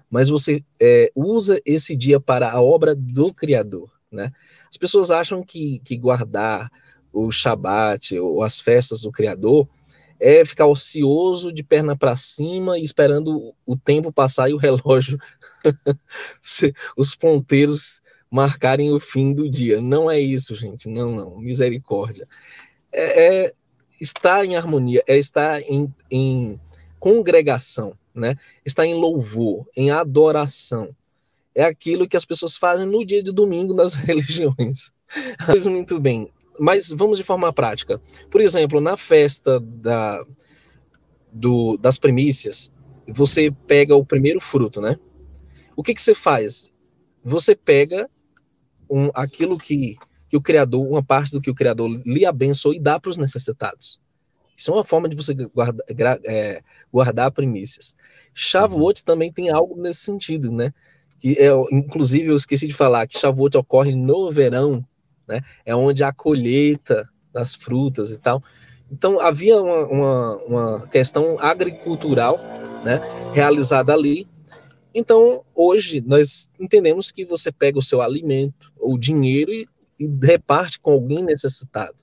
Mas você é, usa esse dia para a obra do Criador, né? As pessoas acham que, que guardar o Shabat ou as festas do Criador é ficar ocioso de perna para cima esperando o tempo passar e o relógio, *laughs* os ponteiros marcarem o fim do dia. Não é isso, gente. Não, não. Misericórdia. É, é estar em harmonia, é estar em, em congregação, né? Estar em louvor, em adoração. É aquilo que as pessoas fazem no dia de domingo nas *laughs* religiões. Pois muito bem mas vamos de forma prática. Por exemplo, na festa da, do, das primícias, você pega o primeiro fruto, né? O que, que você faz? Você pega um, aquilo que, que o Criador, uma parte do que o Criador lhe abençoou e dá para os necessitados. Isso é uma forma de você guarda, é, guardar primícias. Shavuot uhum. também tem algo nesse sentido, né? Que é, inclusive, eu esqueci de falar que Shavuot ocorre no verão, né? É onde a colheita das frutas e tal. Então havia uma, uma, uma questão agricultural, né? Realizada ali. Então hoje nós entendemos que você pega o seu alimento, o dinheiro e, e reparte com alguém necessitado.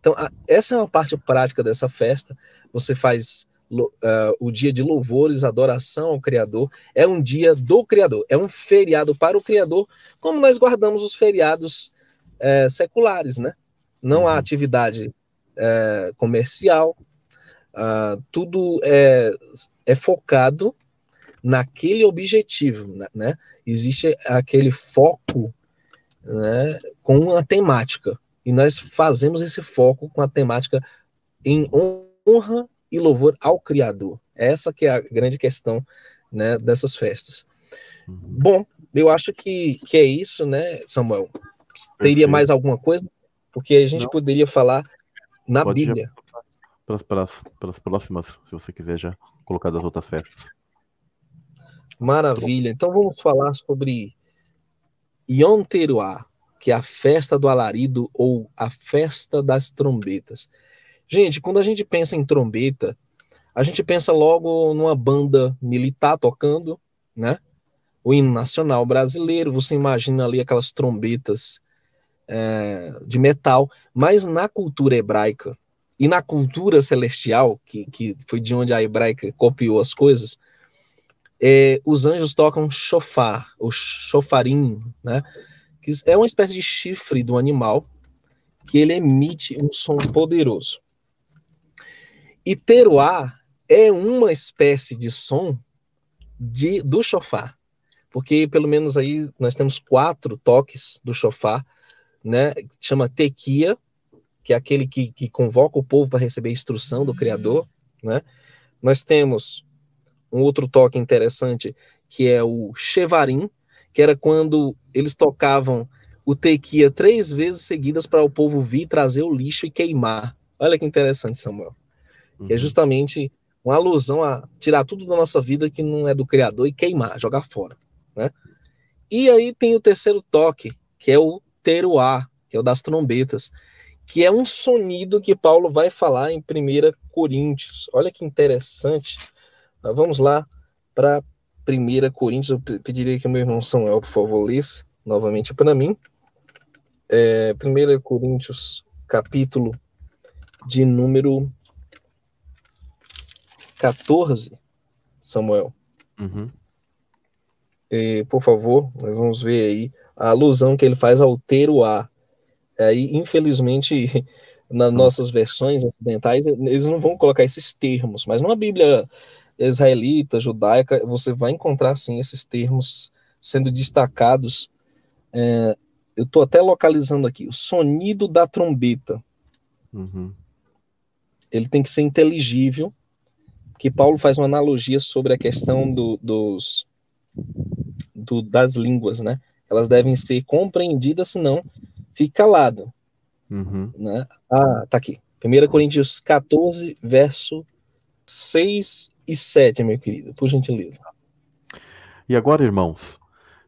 Então essa é uma parte prática dessa festa. Você faz Uh, o dia de louvores, adoração ao Criador, é um dia do Criador, é um feriado para o Criador, como nós guardamos os feriados é, seculares, né? Não há uhum. atividade é, comercial, uh, tudo é, é focado naquele objetivo, né, né? Existe aquele foco né, com a temática. E nós fazemos esse foco com a temática em honra e louvor ao Criador. Essa que é a grande questão né, dessas festas. Uhum. Bom, eu acho que, que é isso, né, Samuel? Teria mais alguma coisa? Porque a gente Não. poderia falar na Pode Bíblia. Pelas, pelas, pelas próximas, se você quiser já colocar das outras festas. Maravilha. Então vamos falar sobre Yom Teruah, que é a festa do alarido ou a festa das trombetas. Gente, quando a gente pensa em trombeta, a gente pensa logo numa banda militar tocando, né? O hino nacional brasileiro, você imagina ali aquelas trombetas é, de metal, mas na cultura hebraica e na cultura celestial, que, que foi de onde a hebraica copiou as coisas, é, os anjos tocam chofar, o chofarim, né? que é uma espécie de chifre do animal, que ele emite um som poderoso. E teruá é uma espécie de som de, do chofar porque pelo menos aí nós temos quatro toques do chofar, né? Chama tequia, que é aquele que, que convoca o povo para receber a instrução do Criador, né? Nós temos um outro toque interessante, que é o chevarim, que era quando eles tocavam o tequia três vezes seguidas para o povo vir trazer o lixo e queimar. Olha que interessante, Samuel. uhum. que é uhum. justamente uma alusão a tirar tudo da nossa vida que não é do Criador e queimar, jogar fora, né? E aí tem o terceiro toque, que é o teruá, que é o das trombetas, que é um sonido que Paulo vai falar em 1 Coríntios. Olha que interessante. Vamos lá para 1 Coríntios. Eu pediria que meu irmão Samuel, por favor, lesse novamente para mim. É, 1 Coríntios, capítulo de número 14, Samuel. Uhum. E, por favor, nós vamos ver aí a alusão que ele faz ao teruá. Aí, infelizmente, *laughs* nas uhum. nossas versões ocidentais, eles não vão colocar esses termos, mas numa Bíblia israelita, judaica, você vai encontrar, sim, esses termos sendo destacados. É, eu estou até localizando aqui, o sonido da trombeta. Uhum. Ele tem que ser inteligível, que Paulo faz uma analogia sobre a questão do, dos, do, das línguas, né? Elas devem ser compreendidas, senão fica calado. Uhum. Né? Ah, tá aqui. 1 Coríntios 14, verso 6 e 7, meu querido, por gentileza. E agora, irmãos,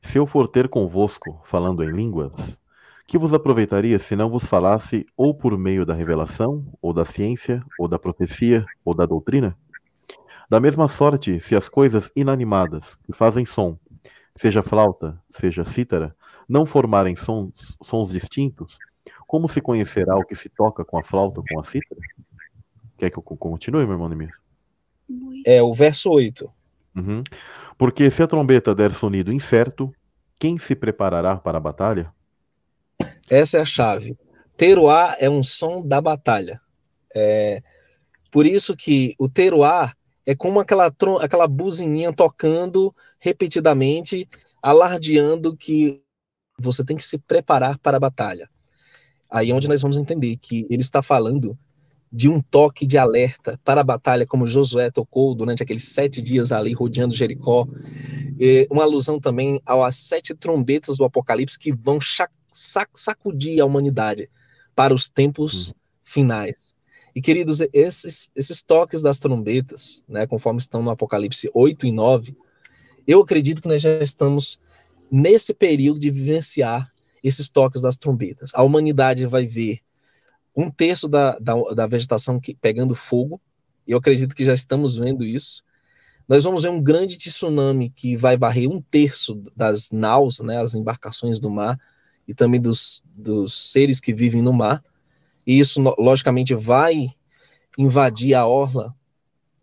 se eu for ter convosco falando em línguas, que vos aproveitaria se não vos falasse ou por meio da revelação, ou da ciência, ou da profecia, ou da doutrina? Da mesma sorte, se as coisas inanimadas, que fazem som, seja flauta, seja cítara, não formarem sons, sons distintos, como se conhecerá o que se toca com a flauta com a cítara? Quer que eu continue, meu irmão Neemias? É o verso 8. Uhum. Porque se a trombeta der sonido incerto, quem se preparará para a batalha? Essa é a chave. Teruá é um som da batalha. É, por isso que o teruá é como aquela, aquela buzininha tocando repetidamente, alardeando que você tem que se preparar para a batalha. Aí é onde nós vamos entender que ele está falando de um toque de alerta para a batalha, como Josué tocou durante aqueles sete dias ali rodeando Jericó. E uma alusão também às sete trombetas do Apocalipse que vão sacudir a humanidade para os tempos hum. finais. E, queridos, esses, esses toques das trombetas, né, conforme estão no Apocalipse 8 e 9, eu acredito que nós já estamos nesse período de vivenciar esses toques das trombetas. A humanidade vai ver um terço da, da, da vegetação que, pegando fogo, e eu acredito que já estamos vendo isso. Nós vamos ver um grande tsunami que vai varrer um terço das naus, né, as embarcações do mar, e também dos, dos seres que vivem no mar. E isso, logicamente, vai invadir a orla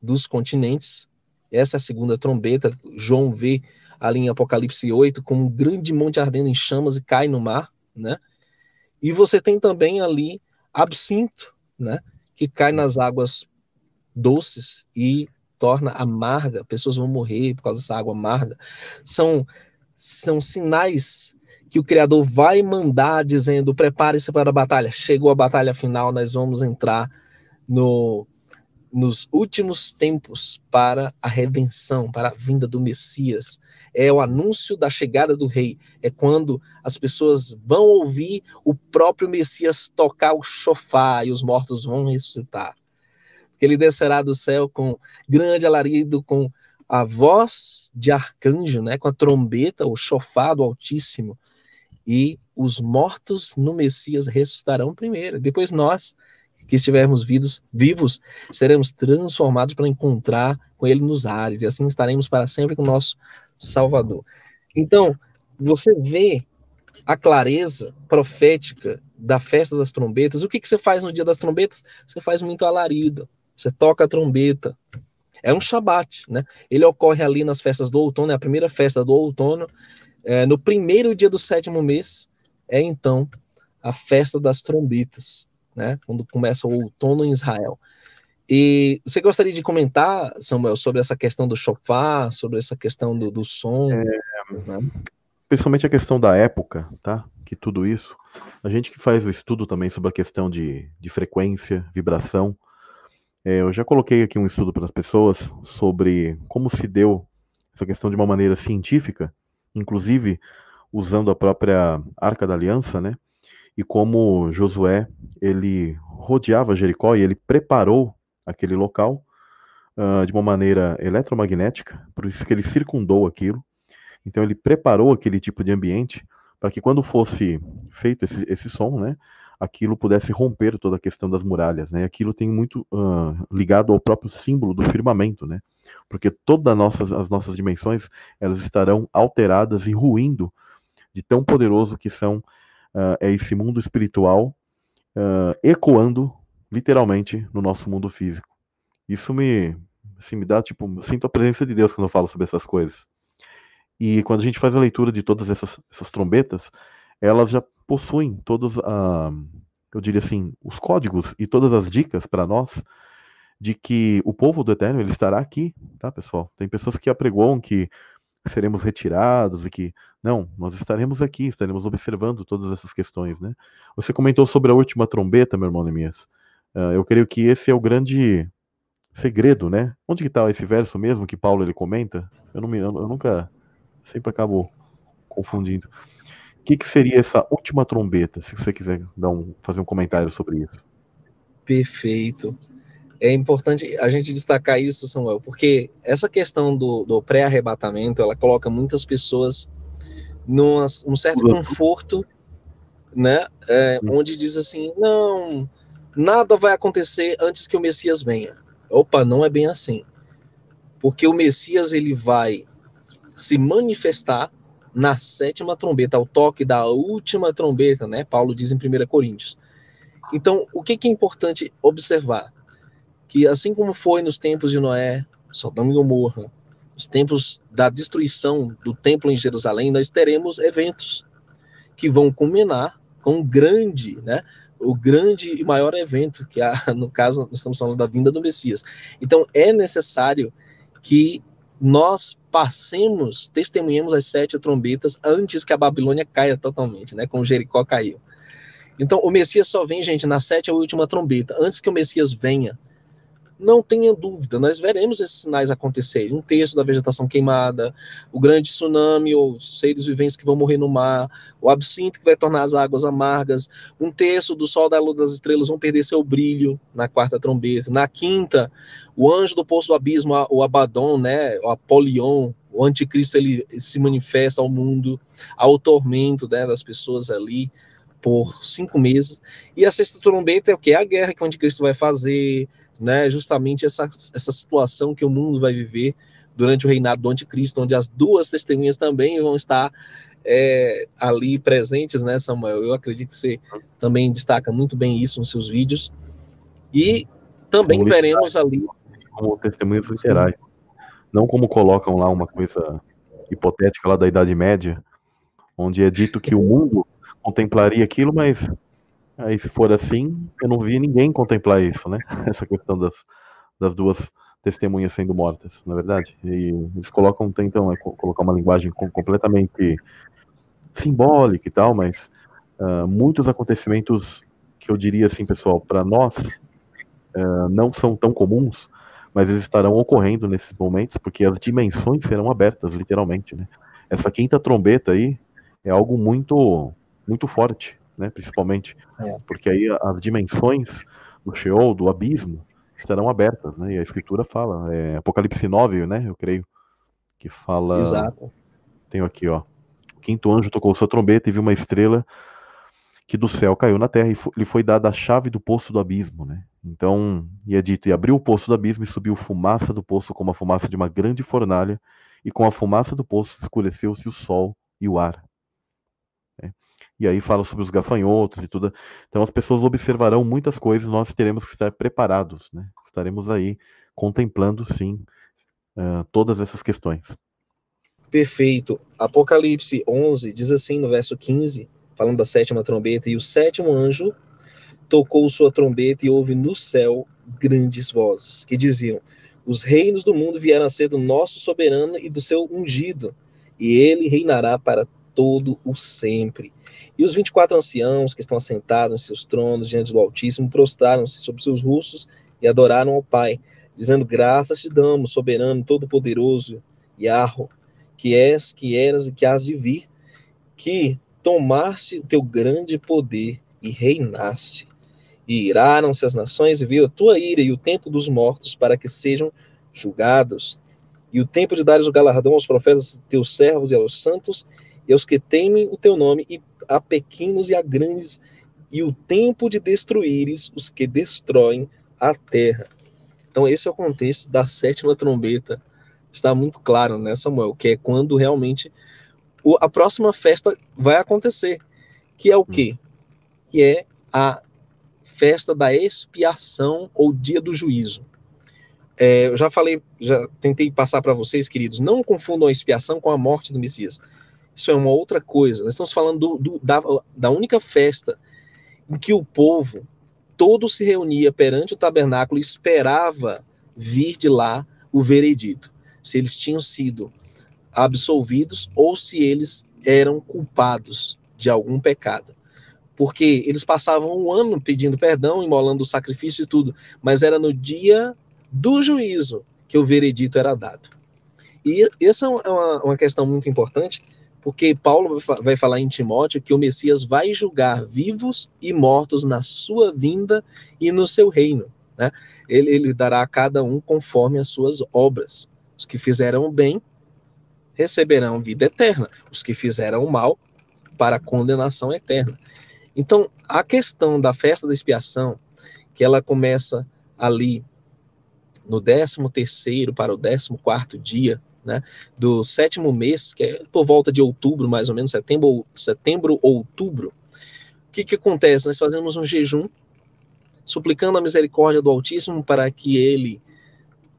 dos continentes. Essa é a segunda trombeta. João vê ali em Apocalipse 8 como um grande monte ardendo em chamas e cai no mar, né? E você tem também ali absinto, né? Que cai nas águas doces e torna amarga. Pessoas vão morrer por causa dessa água amarga. São, são sinais que o Criador vai mandar dizendo: prepare-se para a batalha. Chegou a batalha final, nós vamos entrar no, nos últimos tempos para a redenção, para a vinda do Messias. É o anúncio da chegada do Rei. É quando as pessoas vão ouvir o próprio Messias tocar o chofar e os mortos vão ressuscitar. Ele descerá do céu com grande alarido, com a voz de arcanjo, né, com a trombeta, o chofar do Altíssimo e os mortos no Messias ressuscitarão primeiro. Depois nós, que estivermos vivos, vivos, seremos transformados para encontrar com Ele nos ares, e assim estaremos para sempre com o nosso Salvador. Então, você vê a clareza profética da festa das trombetas. O que, que você faz no dia das trombetas? Você faz muito alarido, você toca a trombeta. É um Shabat, né? Ele ocorre ali nas festas do outono, é a primeira festa do outono, é, no primeiro dia do sétimo mês é então a festa das trombetas, né? Quando começa o outono em Israel. E você gostaria de comentar, Samuel, sobre essa questão do chofar, sobre essa questão do, do som? É, né? Principalmente a questão da época, tá? Que tudo isso. A gente que faz o estudo também sobre a questão de, de frequência, vibração. É, eu já coloquei aqui um estudo para as pessoas sobre como se deu essa questão de uma maneira científica inclusive usando a própria Arca da Aliança, né? E como Josué, ele rodeava Jericó e ele preparou aquele local uh, de uma maneira eletromagnética, por isso que ele circundou aquilo. Então ele preparou aquele tipo de ambiente para que quando fosse feito esse, esse som, né, aquilo pudesse romper toda a questão das muralhas, né? Aquilo tem muito uh, ligado ao próprio símbolo do firmamento, né? Porque todas nossas, as nossas dimensões elas estarão alteradas e ruindo de tão poderoso que são uh, é esse mundo espiritual uh, ecoando literalmente no nosso mundo físico. Isso me assim, me dá tipo, sinto a presença de Deus quando eu falo sobre essas coisas. E quando a gente faz a leitura de todas essas, essas trombetas, elas já possuem todos, a, eu diria assim, os códigos e todas as dicas para nós de que o povo do Eterno ele estará aqui, tá, pessoal? Tem pessoas que apregoam que seremos retirados e que não, nós estaremos aqui, estaremos observando todas essas questões, né? Você comentou sobre a última trombeta, meu irmão Nemias. Uh, eu creio que esse é o grande segredo, né? Onde que está esse verso mesmo que Paulo ele comenta? Eu não me, eu nunca Sempre acabo confundindo. O que, que seria essa última trombeta, se você quiser dar um, fazer um comentário sobre isso? Perfeito. É importante a gente destacar isso, Samuel, porque essa questão do, do pré-arrebatamento, ela coloca muitas pessoas num um certo conforto, né? É, onde diz assim, não, nada vai acontecer antes que o Messias venha. Opa, não é bem assim. Porque o Messias, ele vai se manifestar na sétima trombeta, ao toque da última trombeta, né? Paulo diz em 1 Coríntios. Então, o que, que é importante observar? Que assim como foi nos tempos de Noé, Sodoma e Gomorra, os tempos da destruição do templo em Jerusalém, nós teremos eventos que vão culminar com um grande, né? O grande e maior evento, que há, *laughs* no caso, nós estamos falando da vinda do Messias. Então, é necessário que nós passemos, testemunhemos as sete trombetas antes que a Babilônia caia totalmente, né? Como Jericó caiu. Então, o Messias só vem, gente, na sétima e última trombeta. Antes que o Messias venha, não tenha dúvida, nós veremos esses sinais acontecerem. Um terço da vegetação queimada, o grande tsunami ou seres viventes que vão morrer no mar, o absinto que vai tornar as águas amargas, um terço do sol, da lua, das estrelas vão perder seu brilho na quarta trombeta. Na quinta, o anjo do poço do abismo, o Abaddon, né, o Apolion, o anticristo, ele se manifesta ao mundo, ao tormento né, das pessoas ali por cinco meses. E a sexta trombeta é o que? É a guerra que o anticristo vai fazer, né, justamente essa, essa situação que o mundo vai viver durante o reinado do anticristo, onde as duas testemunhas também vão estar é, ali presentes, né, Samuel? Eu acredito que você também destaca muito bem isso nos seus vídeos. E também veremos ali. Como testemunhas literais. Não como colocam lá uma coisa hipotética lá da Idade Média, onde é dito que o mundo contemplaria aquilo, mas Aí, se for assim, eu não vi ninguém contemplar isso, né? *laughs* Essa questão das, das duas testemunhas sendo mortas, na é verdade. E eles colocam, tentam é, colocar uma linguagem completamente simbólica e tal, mas uh, muitos acontecimentos que eu diria assim, pessoal, para nós uh, não são tão comuns, mas eles estarão ocorrendo nesses momentos, porque as dimensões serão abertas, literalmente, né? Essa quinta trombeta aí é algo muito, muito forte né, principalmente, é. porque aí as dimensões do Sheol, do abismo, estarão abertas, né, e a escritura fala, é, Apocalipse 9, né, eu creio, que fala... Exato. Tenho aqui, ó, o quinto anjo tocou sua trombeta e viu uma estrela que do céu caiu na terra e lhe foi dada a chave do poço do abismo, né? Então, e é dito, e abriu o poço do abismo e subiu fumaça do poço como a fumaça de uma grande fornalha, e com a fumaça do poço escureceu-se o sol e o ar e aí fala sobre os gafanhotos e tudo. Então as pessoas observarão muitas coisas, nós teremos que estar preparados, né? Estaremos aí contemplando, sim, uh, todas essas questões. Perfeito. Apocalipse 11 diz assim no verso 15, falando da sétima trombeta, e o sétimo anjo tocou sua trombeta e houve no céu grandes vozes que diziam: Os reinos do mundo vieram a ser do nosso soberano e do seu ungido, e ele reinará para todo o sempre. E os 24 anciãos que estão assentados em seus tronos diante do Altíssimo prostraram-se sobre seus rostos e adoraram ao Pai, dizendo: Graças te damos, soberano, todo-poderoso, Yahro, que és, que eras e que has de vir, que tomaste o teu grande poder e reinaste. E iraram-se as nações e veio a tua ira e o tempo dos mortos para que sejam julgados. E o tempo de dares o galardão aos profetas, teus servos e aos santos, e aos que temem o teu nome, e a pequenos e a grandes, e o tempo de destruíres os que destroem a terra. Então, esse é o contexto da sétima trombeta. Está muito claro, né, Samuel? Que é quando realmente a próxima festa vai acontecer. Que é o quê? Que é a festa da expiação ou dia do juízo. É, eu já falei, já tentei passar para vocês, queridos, não confundam a expiação com a morte do Messias. Isso é uma outra coisa. Nós estamos falando do, do, da, da única festa em que o povo todo se reunia perante o tabernáculo e esperava vir de lá o veredito, se eles tinham sido absolvidos ou se eles eram culpados de algum pecado. Porque eles passavam um ano pedindo perdão, imolando o sacrifício e tudo, mas era no dia do juízo que o veredito era dado. E essa é uma, uma questão muito importante, porque Paulo vai falar em Timóteo que o Messias vai julgar vivos e mortos na sua vinda e no seu reino. Né? Ele, ele dará a cada um conforme as suas obras. Os que fizeram bem receberão vida eterna, os que fizeram mal para condenação eterna. Então, a questão da festa da expiação, que ela começa ali no 13 terceiro para o 14 quarto dia, né, do sétimo mês, que é por volta de outubro, mais ou menos, setembro, setembro outubro, o que, que acontece? Nós fazemos um jejum, suplicando a misericórdia do Altíssimo para que ele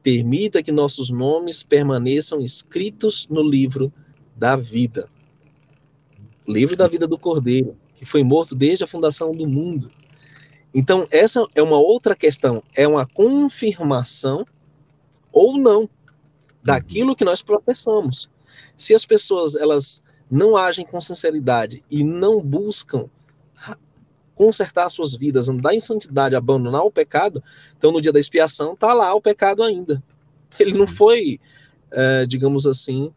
permita que nossos nomes permaneçam escritos no livro da vida. O livro da vida do Cordeiro, que foi morto desde a fundação do mundo. Então, essa é uma outra questão, é uma confirmação ou não daquilo que nós professamos. Se as pessoas elas não agem com sinceridade e não buscam consertar suas vidas, andar em santidade, abandonar o pecado, então no dia da expiação está lá o pecado ainda. Ele não foi, é, digamos assim,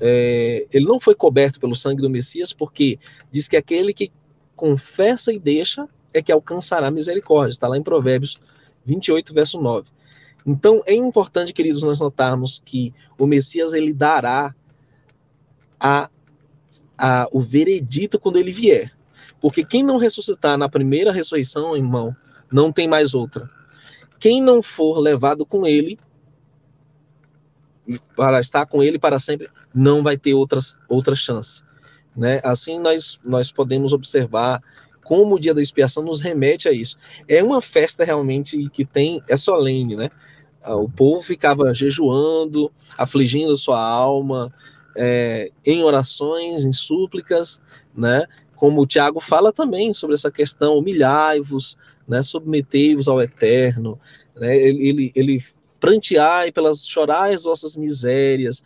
é, ele não foi coberto pelo sangue do Messias, porque diz que aquele que confessa e deixa é que alcançará misericórdia. Está lá em Provérbios 28, verso 9. Então, é importante, queridos, nós notarmos que o Messias ele dará a, a, o veredito quando ele vier. Porque quem não ressuscitar na primeira ressurreição, irmão, não tem mais outra. Quem não for levado com ele, para estar com ele para sempre, não vai ter outras, outra chance. Né? Assim nós, nós podemos observar como o dia da expiação nos remete a isso. É uma festa realmente que tem, é solene, né? O povo ficava jejuando, afligindo a sua alma, é, em orações, em súplicas, né? Como o Tiago fala também sobre essa questão, humilhai-vos, né? submetei-vos ao Eterno, né? ele, ele, ele pranteai pelas chorais vossas misérias.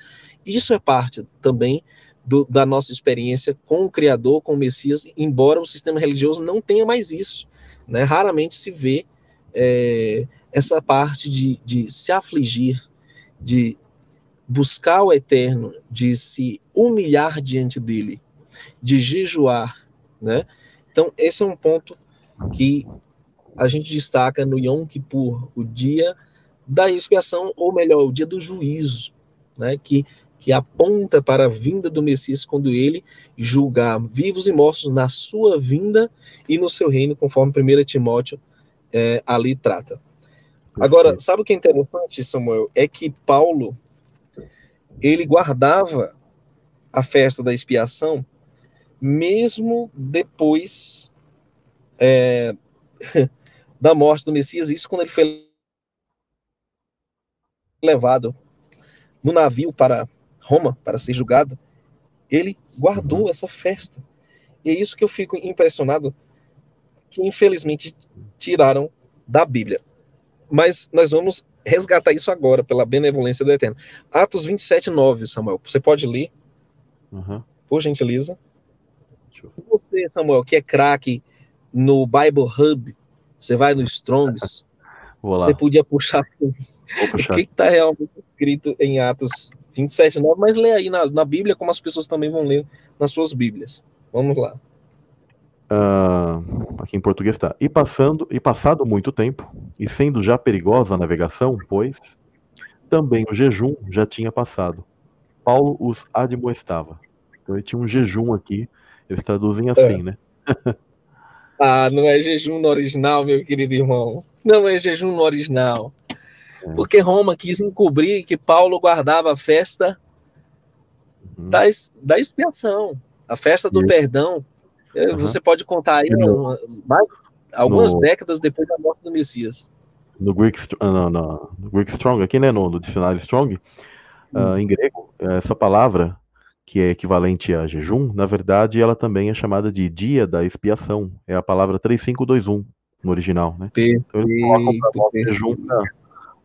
Isso é parte também do, da nossa experiência com o Criador, com o Messias, embora o sistema religioso não tenha mais isso. Né? Raramente se vê é, essa parte de, de se afligir, de buscar o eterno, de se humilhar diante dele, de jejuar, né? Então, esse é um ponto que a gente destaca no Yom Kippur, o dia da expiação, ou melhor, o dia do juízo, né? Que, que aponta para a vinda do Messias quando ele julgar vivos e mortos na sua vinda e no seu reino, conforme 1 Timóteo é, ali trata. Agora, sabe o que é interessante, Samuel? É que Paulo ele guardava a festa da expiação mesmo depois é, *laughs* da morte do Messias. Isso quando ele foi levado no navio para Roma para ser julgado, ele guardou essa festa. E é isso que eu fico impressionado que infelizmente tiraram da Bíblia. Mas nós vamos resgatar isso agora, pela benevolência do Eterno. Atos 27, 9, Samuel. Você pode ler? Uhum. Por gentileza. Você, Samuel, que é craque no Bible Hub, você vai no Strongs, *laughs* Vou lá. você podia puxar, puxar. o que está realmente escrito em Atos 27, 9, mas lê aí na, na Bíblia, como as pessoas também vão ler nas suas Bíblias. Vamos lá. Uh, aqui em português está. E passando e passado muito tempo, e sendo já perigosa a navegação, pois também o jejum já tinha passado. Paulo os admoestava. Então ele tinha um jejum aqui. Eles traduzem assim, é. né? *laughs* ah, não é jejum no original, meu querido irmão. Não é jejum no original. É. Porque Roma quis encobrir que Paulo guardava a festa uhum. da, da expiação, a festa do perdão Uhum. Você pode contar aí no, algumas no, décadas depois da morte do Messias. No Greek, ah, no, no, Greek Strong, aqui, né, no, dicionário Strong, uh, em grego, essa palavra, que é equivalente a jejum, na verdade, ela também é chamada de dia da expiação. É a palavra 3521 no original, né? Perfeito, então eles colocam pra jejum pra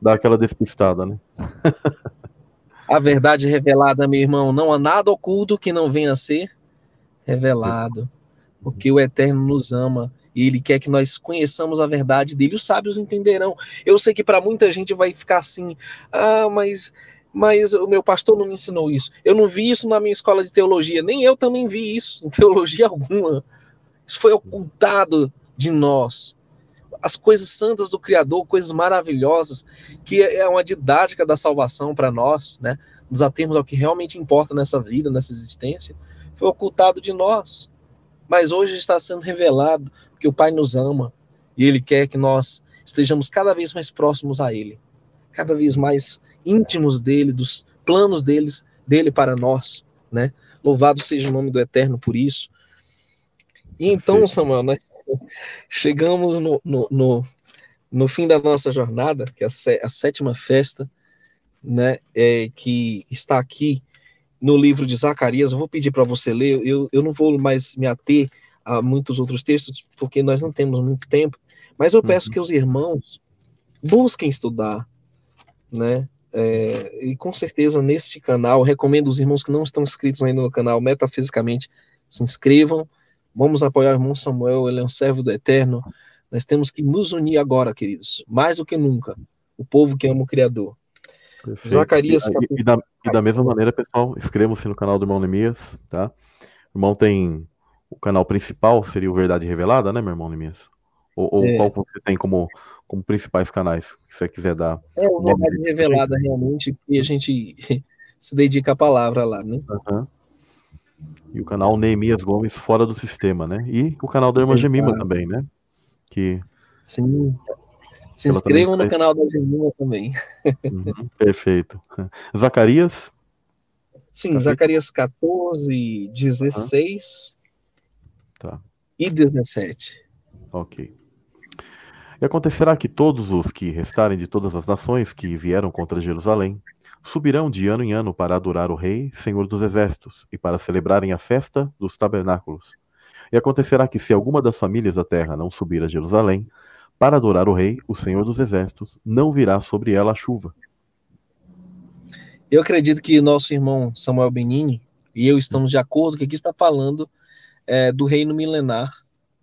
dar aquela despistada, né? *laughs* a verdade revelada, meu irmão, não há nada oculto que não venha a ser revelado porque o Eterno nos ama e ele quer que nós conheçamos a verdade dele. Os sábios entenderão. Eu sei que para muita gente vai ficar assim: ah, mas mas o meu pastor não me ensinou isso. Eu não vi isso na minha escola de teologia, nem eu também vi isso em teologia *laughs* alguma. Isso foi ocultado de nós. As coisas santas do Criador, coisas maravilhosas, que é uma didática da salvação para nós, né? Nos atermos ao que realmente importa nessa vida, nessa existência, foi ocultado de nós mas hoje está sendo revelado que o Pai nos ama e Ele quer que nós estejamos cada vez mais próximos a Ele, cada vez mais íntimos dele, dos planos deles, dele para nós, né? Louvado seja o nome do Eterno por isso. E então, Samuel, nós chegamos no, no, no, no fim da nossa jornada, que é a, a sétima festa, né? É, que está aqui no livro de Zacarias, eu vou pedir para você ler, eu, eu não vou mais me ater a muitos outros textos, porque nós não temos muito tempo, mas eu peço uhum. que os irmãos busquem estudar, né? É, e com certeza neste canal, recomendo os irmãos que não estão inscritos ainda no canal Metafisicamente, se inscrevam, vamos apoiar o irmão Samuel, ele é um servo do Eterno, nós temos que nos unir agora, queridos, mais do que nunca, o povo que ama o Criador. Perfeito. Zacarias. E, e, da, e, da, mesma maneira, pessoal, inscrevam-se no canal do irmão Nemias, tá? O irmão tem. O canal principal seria o Verdade Revelada, né, meu irmão Nemias? Ou, ou é. qual você tem como, como principais canais que você quiser dar? É o Verdade Revelada, realmente, e a gente *laughs* se dedica à palavra lá, né? Uhum. E o canal Neemias Gomes fora do sistema, né? E o canal da Irmã Gemima também, né? Que Sim. Se inscrevam no canal da Gemina também. Uhum, perfeito. *laughs* Zacarias? Sim, tá Zacarias 14, 16 uhum. tá. e 17. Ok. E acontecerá que todos os que restarem de todas as nações que vieram contra Jerusalém subirão de ano em ano para adorar o Rei, Senhor dos Exércitos, e para celebrarem a festa dos tabernáculos. E acontecerá que, se alguma das famílias da terra não subir a Jerusalém, para adorar o Rei, o Senhor dos Exércitos, não virá sobre ela a chuva. Eu acredito que nosso irmão Samuel Benini e eu estamos de acordo que aqui está falando é, do reino milenar,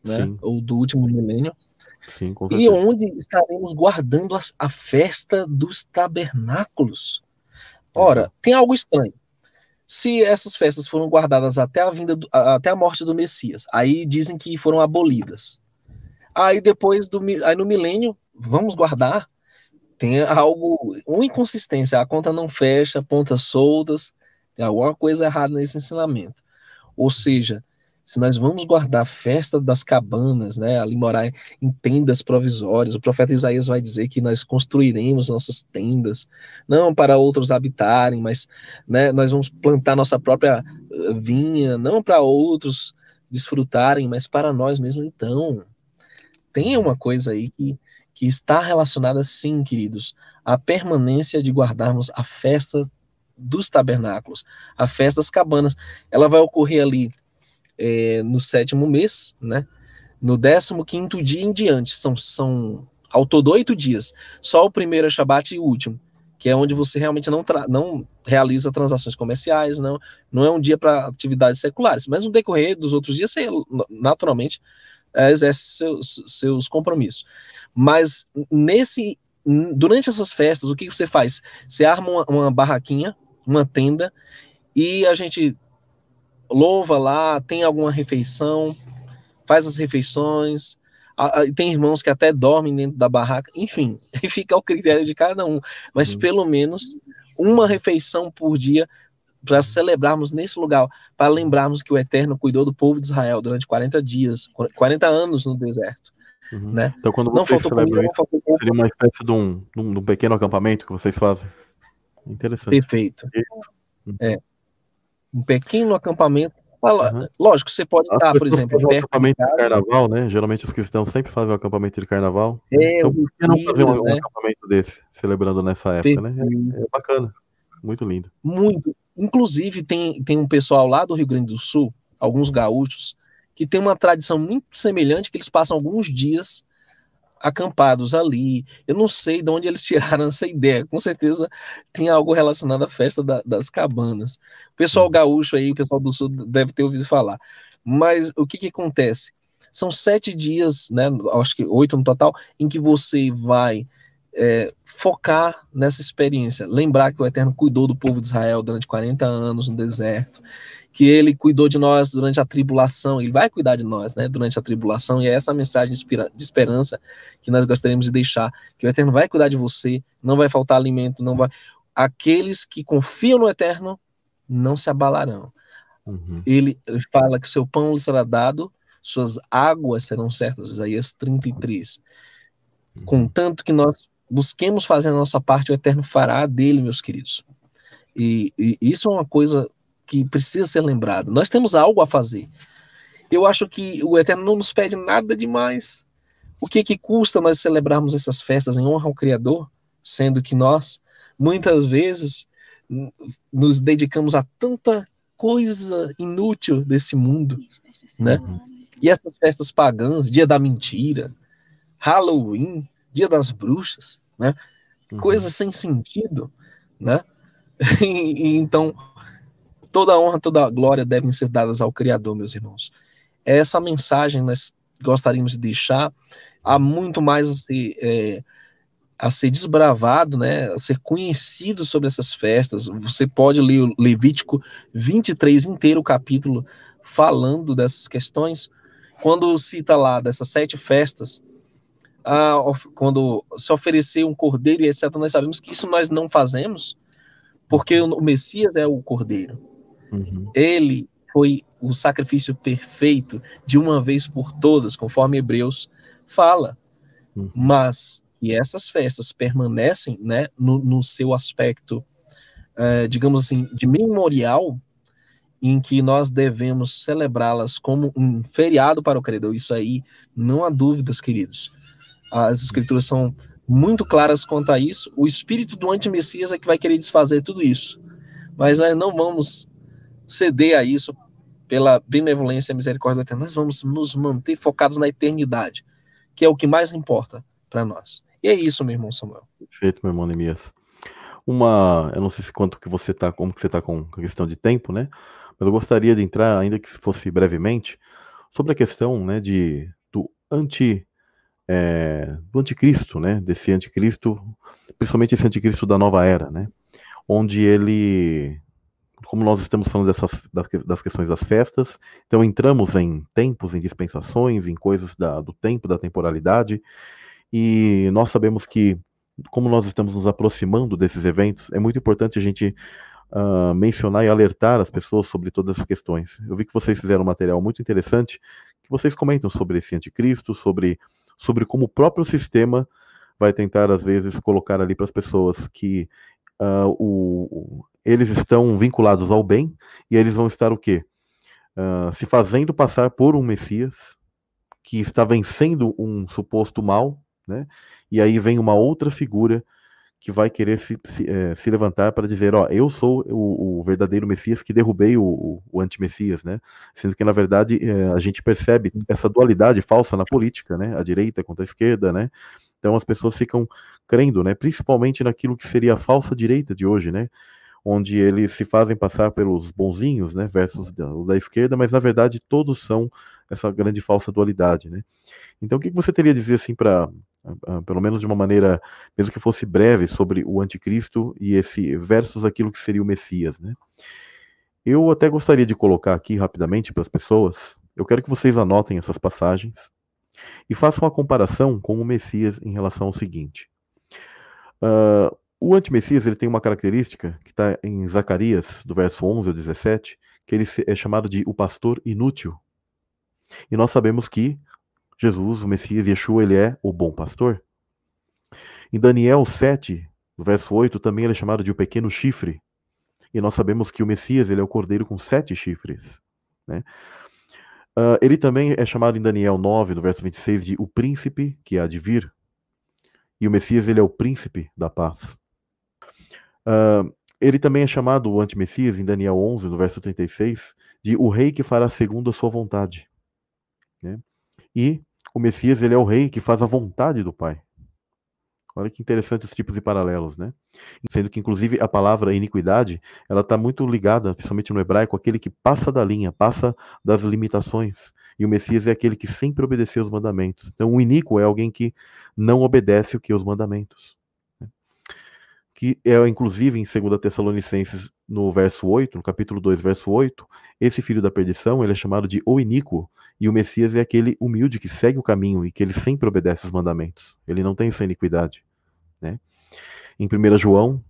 né? Sim. Ou do último milênio. Sim, e onde estaremos guardando as, a festa dos tabernáculos. Ora, tem algo estranho. Se essas festas foram guardadas até a vinda do, até a morte do Messias, aí dizem que foram abolidas. Aí depois do aí no milênio, vamos guardar, tem algo, uma inconsistência, a conta não fecha, pontas soltas, tem alguma coisa errada nesse ensinamento. Ou seja, se nós vamos guardar a festa das cabanas, né, ali morar em tendas provisórias, o profeta Isaías vai dizer que nós construiremos nossas tendas, não para outros habitarem, mas né, nós vamos plantar nossa própria eh, vinha, não para outros desfrutarem, mas para nós mesmos. Então, tem uma coisa aí que, que está relacionada, sim, queridos, à permanência de guardarmos a festa dos tabernáculos, a festa das cabanas. Ela vai ocorrer ali é, no sétimo mês, né? No décimo quinto dia em diante. São, são ao todo oito dias. Só o primeiro é Shabat e o último, que é onde você realmente não, não realiza transações comerciais, não, não é um dia para atividades seculares. Mas no decorrer dos outros dias, você naturalmente exerce seus, seus compromissos. Mas nesse, durante essas festas, o que você faz? Você arma uma, uma barraquinha, uma tenda, e a gente louva lá, tem alguma refeição, faz as refeições, tem irmãos que até dormem dentro da barraca, enfim, *laughs* fica ao critério de cada um, mas pelo menos uma refeição por dia para celebrarmos nesse lugar, para lembrarmos que o Eterno cuidou do povo de Israel durante 40 dias, 40 anos no deserto. Uhum. Né? Então, quando vocês celebram comida, isso, seria uma espécie de um, de um, pequeno acampamento que vocês fazem? Interessante. Perfeito. Uhum. É. Um pequeno acampamento. Uhum. Lógico, você pode estar, por exemplo, perto um acampamento de, de carnaval, né? Geralmente os cristãos sempre fazem um acampamento de carnaval. É, então, por que não fazer um, né? acampamento desse, celebrando nessa época, Perfeito. né? É, é bacana. Muito lindo. Muito. Inclusive, tem, tem um pessoal lá do Rio Grande do Sul, alguns gaúchos, que tem uma tradição muito semelhante, que eles passam alguns dias acampados ali. Eu não sei de onde eles *laughs* tiraram essa ideia. Com certeza tem algo relacionado à festa da, das cabanas. O pessoal gaúcho aí, o pessoal do sul deve ter ouvido falar. Mas o que, que acontece? São sete dias, né? Acho que oito no total, em que você vai é, focar nessa experiência, lembrar que o Eterno cuidou do povo de Israel durante 40 anos no deserto, que ele cuidou de nós durante a tribulação, ele vai cuidar de nós, né, durante a tribulação, e é essa mensagem de esperança que nós gostaríamos de deixar, que o Eterno vai cuidar de você, não vai faltar alimento, não vai... Aqueles que confiam no Eterno não se abalarão. Uhum. Ele fala que seu pão lhe será dado, suas águas serão certas, Isaías 33. Uhum. Contanto que nós busquemos fazer a nossa parte, o Eterno fará dele, meus queridos. E, e, isso é uma coisa que precisa ser lembrado. Nós temos algo a fazer. Eu acho que o Eterno não nos pede nada demais. O que que custa nós celebrarmos essas festas em honra ao Criador, sendo que nós muitas vezes nos dedicamos a tanta coisa inútil desse mundo, né? E essas festas pagãs, Dia da Mentira, Halloween, Dia das Bruxas, né? Uhum. Coisas sem sentido, né? *laughs* e, então, toda a honra, toda a glória devem ser dadas ao Criador, meus irmãos. Essa mensagem nós gostaríamos de deixar. Há muito mais a ser, é, a ser desbravado, né, a ser conhecido sobre essas festas. Você pode ler o Levítico 23 inteiro, o capítulo, falando dessas questões. Quando cita lá dessas sete festas, a, quando se oferecer um cordeiro e etc., nós sabemos que isso nós não fazemos, porque o Messias é o cordeiro. Uhum. Ele foi o sacrifício perfeito de uma vez por todas, conforme Hebreus fala. Uhum. Mas que essas festas permanecem né, no, no seu aspecto, é, digamos assim, de memorial, em que nós devemos celebrá-las como um feriado para o credor. Isso aí, não há dúvidas, queridos. As escrituras são muito claras quanto a isso. O espírito do anti-messias é que vai querer desfazer tudo isso. Mas nós não vamos ceder a isso pela benevolência e misericórdia eterna. Nós vamos nos manter focados na eternidade, que é o que mais importa para nós. E é isso, meu irmão Samuel. Perfeito, meu irmão Nemias. Uma, eu não sei se quanto que você tá, como que você tá com a questão de tempo, né? Mas eu gostaria de entrar, ainda que se fosse brevemente, sobre a questão, né, de do anti é, do anticristo, né? Desse anticristo, principalmente esse anticristo da nova era, né? Onde ele como nós estamos falando dessas, das questões das festas, então entramos em tempos, em dispensações, em coisas da, do tempo, da temporalidade, e nós sabemos que, como nós estamos nos aproximando desses eventos, é muito importante a gente uh, mencionar e alertar as pessoas sobre todas as questões. Eu vi que vocês fizeram um material muito interessante, que vocês comentam sobre esse anticristo, sobre, sobre como o próprio sistema vai tentar, às vezes, colocar ali para as pessoas que uh, o, eles estão vinculados ao bem e eles vão estar o quê? Uh, se fazendo passar por um Messias que está vencendo um suposto mal, né? E aí vem uma outra figura que vai querer se, se, é, se levantar para dizer, ó, eu sou o, o verdadeiro Messias que derrubei o, o, anti-Messias, né? Sendo que, na verdade, é, a gente percebe essa dualidade falsa na política, né? A direita contra a esquerda, né? Então as pessoas ficam crendo, né? Principalmente naquilo que seria a falsa direita de hoje, né? onde eles se fazem passar pelos bonzinhos, né, versus da, da esquerda, mas na verdade todos são essa grande falsa dualidade, né? Então, o que você teria a dizer assim para, pelo menos de uma maneira, mesmo que fosse breve, sobre o anticristo e esse versus aquilo que seria o Messias, né? Eu até gostaria de colocar aqui rapidamente para as pessoas Eu quero que vocês anotem essas passagens e façam uma comparação com o Messias em relação ao seguinte. Uh, o antimessias ele tem uma característica que está em Zacarias, do verso 11 ao 17, que ele é chamado de o pastor inútil. E nós sabemos que Jesus, o Messias, Yeshua, ele é o bom pastor. Em Daniel 7, no verso 8, também ele é chamado de o pequeno chifre. E nós sabemos que o Messias ele é o cordeiro com sete chifres. Né? Uh, ele também é chamado em Daniel 9, no verso 26, de o príncipe que há de vir. E o Messias ele é o príncipe da paz. Uh, ele também é chamado o anti-Messias em Daniel 11, no verso 36, de o rei que fará segundo a sua vontade. E o Messias ele é o rei que faz a vontade do Pai. Olha que interessante os tipos de paralelos, né? Sendo que, inclusive, a palavra iniquidade, ela está muito ligada, principalmente no hebraico, aquele que passa da linha, passa das limitações. E o Messias é aquele que sempre obedeceu os mandamentos. Então, o iníquo é alguém que não obedece o que os mandamentos. Que é, inclusive, em 2 Tessalonicenses, no verso 8, no capítulo 2, verso 8, esse filho da perdição, ele é chamado de o iníquo, e o Messias é aquele humilde que segue o caminho e que ele sempre obedece os mandamentos. Ele não tem essa iniquidade. Né? Em 1 João,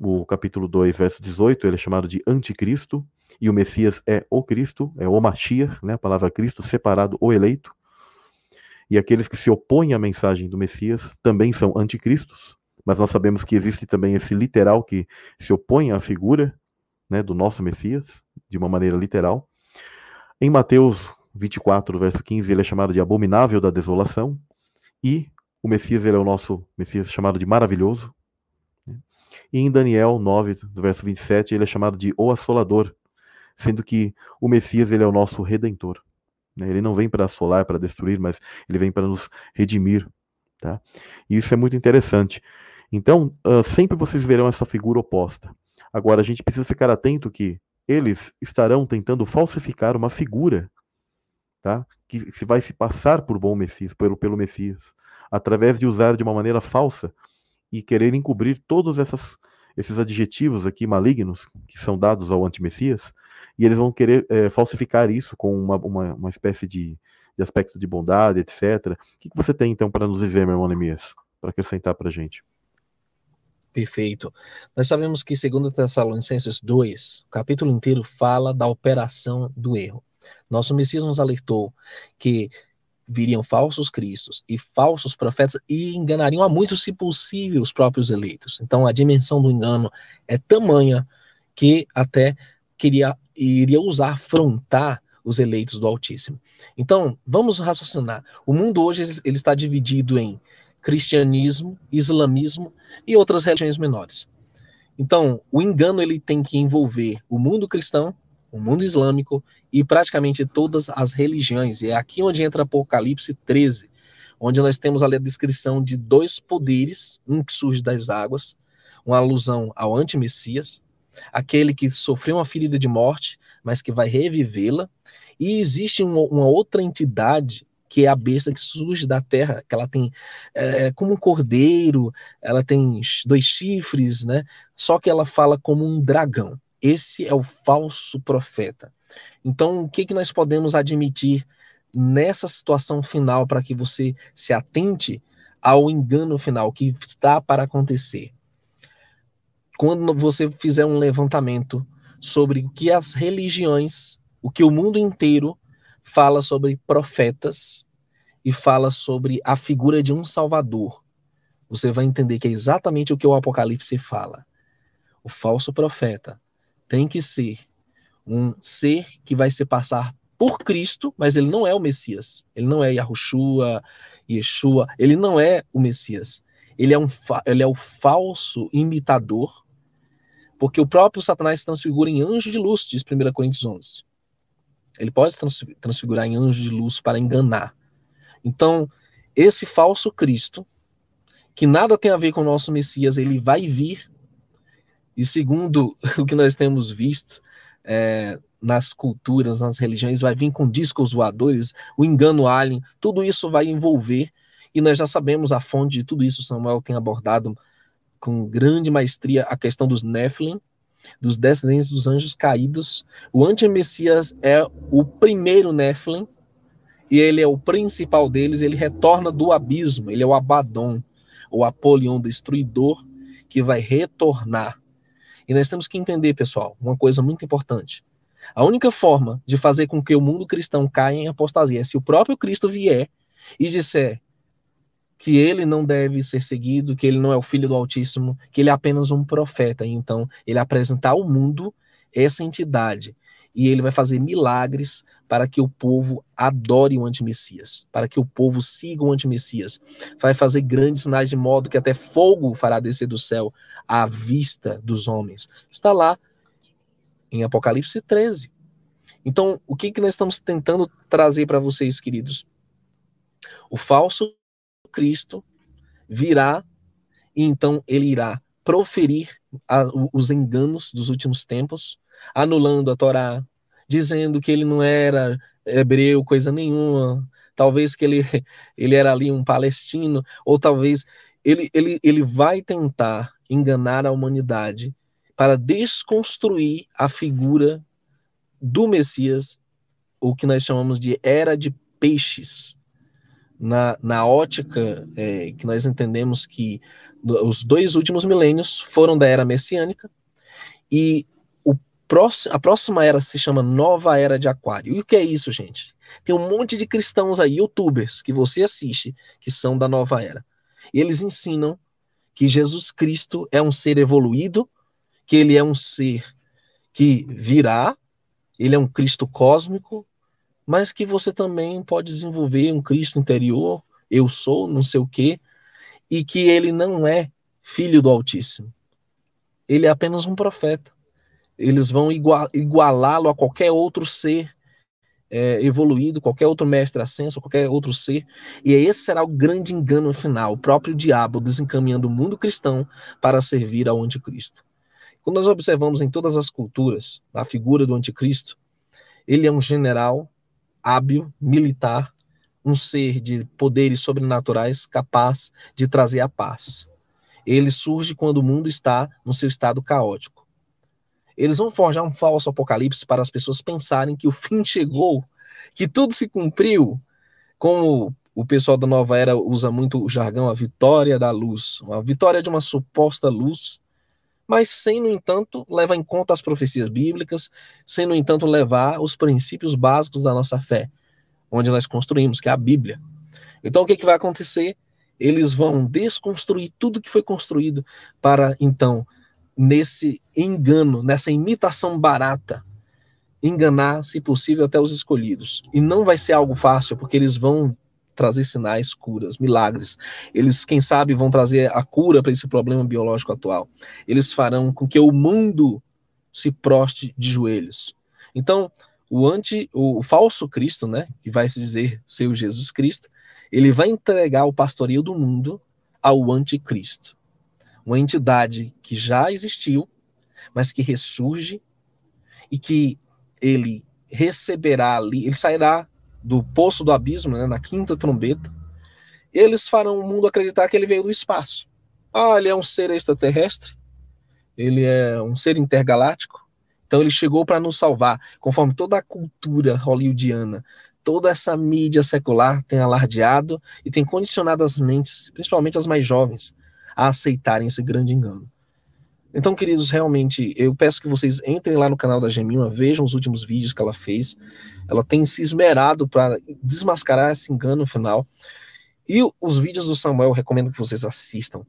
o capítulo 2, verso 18, ele é chamado de anticristo, e o Messias é o Cristo, é o Mashiach, né? a palavra Cristo, separado, o eleito. E aqueles que se opõem à mensagem do Messias também são anticristos, mas nós sabemos que existe também esse literal que se opõe à figura né, do nosso Messias, de uma maneira literal. Em Mateus 24, verso 15, ele é chamado de abominável da desolação, e o Messias ele é o nosso Messias chamado de maravilhoso. Né? E em Daniel 9, do verso 27, ele é chamado de o assolador, sendo que o Messias ele é o nosso redentor. Né? Ele não vem para assolar, para destruir, mas ele vem para nos redimir. Tá? E isso é muito interessante. Então, uh, sempre vocês verão essa figura oposta. Agora, a gente precisa ficar atento que eles estarão tentando falsificar uma figura tá? que se vai se passar por bom Messias, pelo, pelo Messias, através de usar de uma maneira falsa e querer encobrir todos essas, esses adjetivos aqui malignos que são dados ao anti-Messias, e eles vão querer é, falsificar isso com uma, uma, uma espécie de, de, aspecto de bondade, etc. O que, que você tem então para nos dizer, meu irmão Neemias, para acrescentar para a gente? Perfeito. Nós sabemos que, segundo Tessalonicenses 2, o capítulo inteiro fala da operação do erro. Nosso Messias nos alertou que viriam falsos cristos e falsos profetas e enganariam a muitos, se possível, os próprios eleitos. Então, a dimensão do engano é tamanha que até queria iria usar afrontar os eleitos do Altíssimo. Então, vamos raciocinar. O mundo hoje ele está dividido em cristianismo, islamismo e outras religiões menores. Então, o engano ele tem que envolver o mundo cristão, o mundo islâmico e praticamente todas as religiões. E é aqui onde entra Apocalipse 13, onde nós temos ali a descrição de dois poderes, um que surge das águas, uma alusão ao anti-messias, aquele que sofreu uma ferida de morte, mas que vai revivê-la, e existe uma, uma outra entidade que é a besta que surge da terra, que ela tem é, como um cordeiro, ela tem dois chifres, né? Só que ela fala como um dragão. Esse é o falso profeta. Então, o que, que nós podemos admitir nessa situação final para que você se atente ao engano final que está para acontecer? Quando você fizer um levantamento sobre o que as religiões, o que o mundo inteiro fala sobre profetas e fala sobre a figura de um salvador. Você vai entender que é exatamente o que o Apocalipse fala. O falso profeta tem que ser um ser que vai se passar por Cristo, mas ele não é o Messias. Ele não é Yahushua, Yeshua, ele não é o Messias. Ele é, um, ele é o falso imitador, porque o próprio Satanás se transfigura em anjo de luz, diz 1 Coríntios 11. Ele pode transfigurar em anjo de luz para enganar. Então, esse falso Cristo, que nada tem a ver com o nosso Messias, ele vai vir, e segundo *laughs* o que nós temos visto é, nas culturas, nas religiões, vai vir com discos voadores, o engano alien, tudo isso vai envolver, e nós já sabemos a fonte de tudo isso, Samuel tem abordado com grande maestria a questão dos Nephilim, dos descendentes dos anjos caídos. O antimessias é o primeiro Nephilim, e ele é o principal deles, ele retorna do abismo, ele é o Abaddon, o Apolion destruidor, que vai retornar. E nós temos que entender, pessoal, uma coisa muito importante. A única forma de fazer com que o mundo cristão caia em apostasia é se o próprio Cristo vier e disser que ele não deve ser seguido, que ele não é o filho do Altíssimo, que ele é apenas um profeta. Então, ele apresentar ao mundo essa entidade. E ele vai fazer milagres para que o povo adore o antimessias, para que o povo siga o antimessias. Vai fazer grandes sinais de modo que até fogo fará descer do céu à vista dos homens. Está lá em Apocalipse 13. Então, o que, que nós estamos tentando trazer para vocês, queridos? O falso Cristo virá e então ele irá proferir a, os enganos dos últimos tempos, anulando a Torá, dizendo que ele não era hebreu, coisa nenhuma, talvez que ele, *laughs* ele era ali um palestino, ou talvez ele, ele, ele vai tentar enganar a humanidade para desconstruir a figura do Messias, o que nós chamamos de era de peixes. Na, na ótica é, que nós entendemos que os dois últimos milênios foram da era messiânica e o próximo, a próxima era se chama Nova Era de Aquário. E o que é isso, gente? Tem um monte de cristãos aí, youtubers, que você assiste, que são da Nova Era. E eles ensinam que Jesus Cristo é um ser evoluído, que ele é um ser que virá, ele é um Cristo cósmico, mas que você também pode desenvolver um Cristo interior, eu sou, não sei o quê, e que ele não é filho do Altíssimo. Ele é apenas um profeta. Eles vão igualá-lo a qualquer outro ser é, evoluído, qualquer outro mestre ascenso, qualquer outro ser. E esse será o grande engano final, o próprio diabo desencaminhando o mundo cristão para servir ao anticristo. Quando nós observamos em todas as culturas a figura do anticristo, ele é um general hábil, militar, um ser de poderes sobrenaturais capaz de trazer a paz. Ele surge quando o mundo está no seu estado caótico. Eles vão forjar um falso apocalipse para as pessoas pensarem que o fim chegou, que tudo se cumpriu, como o pessoal da nova era usa muito o jargão a vitória da luz, a vitória de uma suposta luz mas sem, no entanto, levar em conta as profecias bíblicas, sem, no entanto, levar os princípios básicos da nossa fé, onde nós construímos, que é a Bíblia. Então, o que, que vai acontecer? Eles vão desconstruir tudo que foi construído para, então, nesse engano, nessa imitação barata, enganar, se possível, até os escolhidos. E não vai ser algo fácil, porque eles vão trazer sinais, curas, milagres. Eles, quem sabe, vão trazer a cura para esse problema biológico atual. Eles farão com que o mundo se proste de joelhos. Então, o anti, o falso Cristo, né, que vai se dizer ser o Jesus Cristo, ele vai entregar o pastoreio do mundo ao anticristo. Uma entidade que já existiu, mas que ressurge e que ele receberá ali, ele sairá do poço do abismo, né, na quinta trombeta, eles farão o mundo acreditar que ele veio do espaço. Ah, ele é um ser extraterrestre, ele é um ser intergaláctico, então ele chegou para nos salvar, conforme toda a cultura hollywoodiana, toda essa mídia secular tem alardeado e tem condicionado as mentes, principalmente as mais jovens, a aceitarem esse grande engano. Então, queridos, realmente, eu peço que vocês entrem lá no canal da Gemima, vejam os últimos vídeos que ela fez. Ela tem se esmerado para desmascarar esse engano final. E os vídeos do Samuel, recomendo que vocês assistam.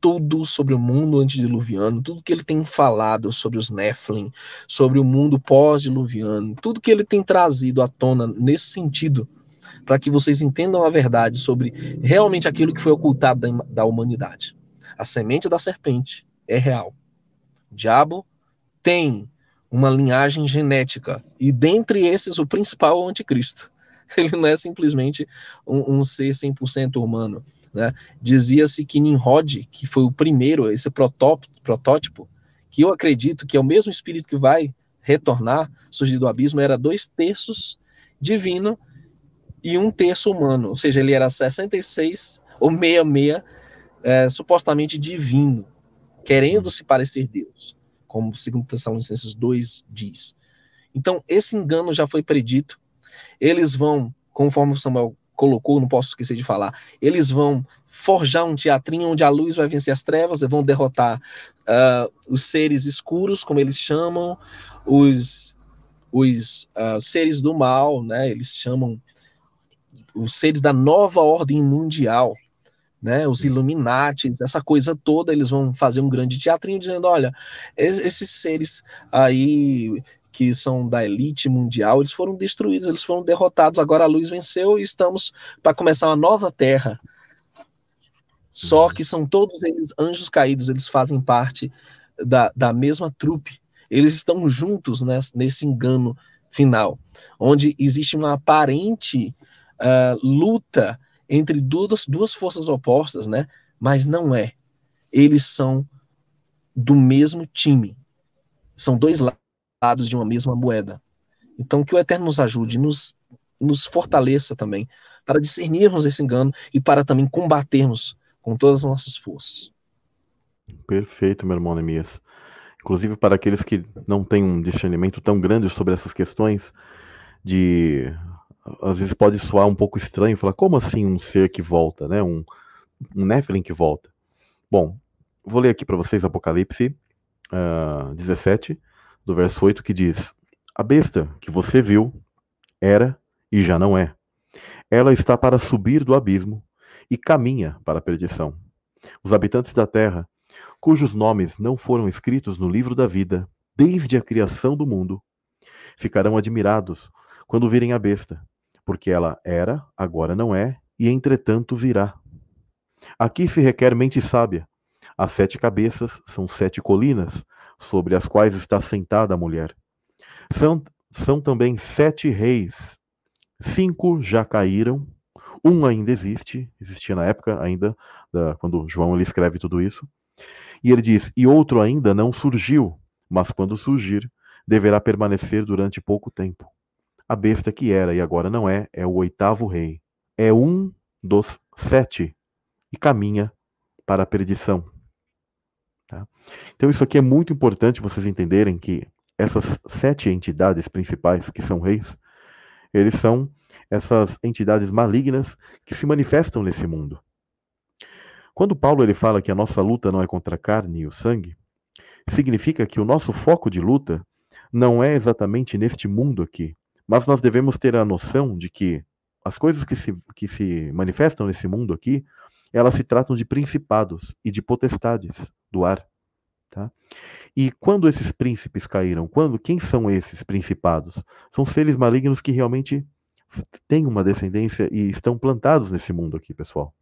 Tudo sobre o mundo antediluviano, tudo que ele tem falado sobre os Nephilim, sobre o mundo pós-diluviano, tudo que ele tem trazido à tona nesse sentido, para que vocês entendam a verdade sobre realmente aquilo que foi ocultado da, da humanidade. A semente da serpente, é real. O diabo tem uma linhagem genética, e dentre esses, o principal é o anticristo. *laughs* Ele não é simplesmente um, um ser 100% humano. Né? Dizia-se que Nimrod, que foi o primeiro, esse protótipo, que eu acredito que é o mesmo espírito que vai retornar, surgir do abismo, era dois terços divino e um terço humano, ou seja, ele era 66 ou 66 é, supostamente divino querendo se parecer Deus, como 2 Tessalonicenses 2 diz. Então, esse engano já foi predito. Eles vão, conforme o Samuel colocou, não posso esquecer de falar, eles vão forjar um teatrinho onde a luz vai vencer as trevas, vão derrotar uh, os seres escuros, como eles chamam, os, os uh, seres do mal, né? Eles chamam os seres da nova ordem mundial, né? Os Illuminatis, essa coisa toda, eles vão fazer um grande teatrinho dizendo, olha, esses seres aí que são da elite mundial, eles foram destruídos, eles foram derrotados, agora a luz venceu e estamos para começar uma nova terra. Só uhum. que são todos eles anjos caídos, eles fazem parte da, da mesma trupe. Eles estão juntos nesse, nesse engano final, onde existe uma aparente uh, luta entre duas, duas forças opostas, né? Mas não é. Eles são do mesmo time. São dois lados de uma mesma moeda. Então, que o Eterno nos ajude, nos, nos fortaleça também, para discernirmos esse engano e para também combatermos com todas as nossas forças. Perfeito, meu irmão Nemias. Inclusive, para aqueles que não têm um discernimento tão grande sobre essas questões, de às vezes pode soar um pouco estranho, falar como assim um ser que volta, né? Um, um Nephilim que volta. Bom, vou ler aqui para vocês Apocalipse uh, ah, 17, do verso 8, que diz: A besta que você viu era e já não é. Ela está para subir do abismo e caminha para a perdição. Os habitantes da terra, cujos nomes não foram escritos no livro da vida desde a criação do mundo, ficarão admirados quando virem a besta porque ela era, agora não é, e entretanto virá. Aqui se requer mente sábia. As sete cabeças são sete colinas, sobre as quais está sentada a mulher. São, são também sete reis. Cinco já caíram, um ainda existe, existia na época ainda, da, quando João ele escreve tudo isso. E ele diz: E outro ainda não surgiu, mas quando surgir, deverá permanecer durante pouco tempo. A besta que era e agora não é, é o oitavo rei. É um dos sete e caminha para a perdição. Tá? Então, isso aqui é muito importante vocês entenderem que essas sete entidades principais, que são reis, eles são essas entidades malignas que se manifestam nesse mundo. Quando Paulo ele fala que a nossa luta não é contra a carne e o sangue, significa que o nosso foco de luta não é exatamente neste mundo aqui, mas nós devemos ter a noção de que as coisas que se, que se manifestam nesse mundo aqui, elas se tratam de principados e de potestades do ar. Tá? E quando esses príncipes caíram, quando quem são esses principados? São seres malignos que realmente têm uma descendência e estão plantados nesse mundo aqui, pessoal.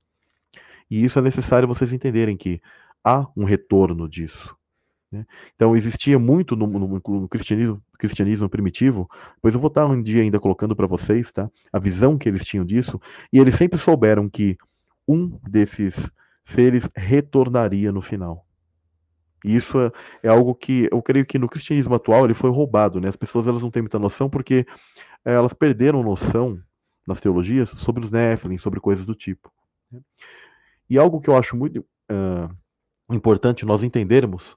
E isso é necessário vocês entenderem que há um retorno disso. Né? Então existia muito no, no, no, cristianismo, cristianismo primitivo, pois eu vou estar um dia ainda colocando para vocês tá, a visão que eles tinham disso, e eles sempre souberam que um desses seres retornaria no final. E isso é, é, algo que eu creio que no cristianismo atual ele foi roubado, né? As pessoas elas não têm muita noção porque é, elas perderam noção nas teologias sobre os Nephilim, sobre coisas do tipo. Né? E algo que eu acho muito uh, importante nós entendermos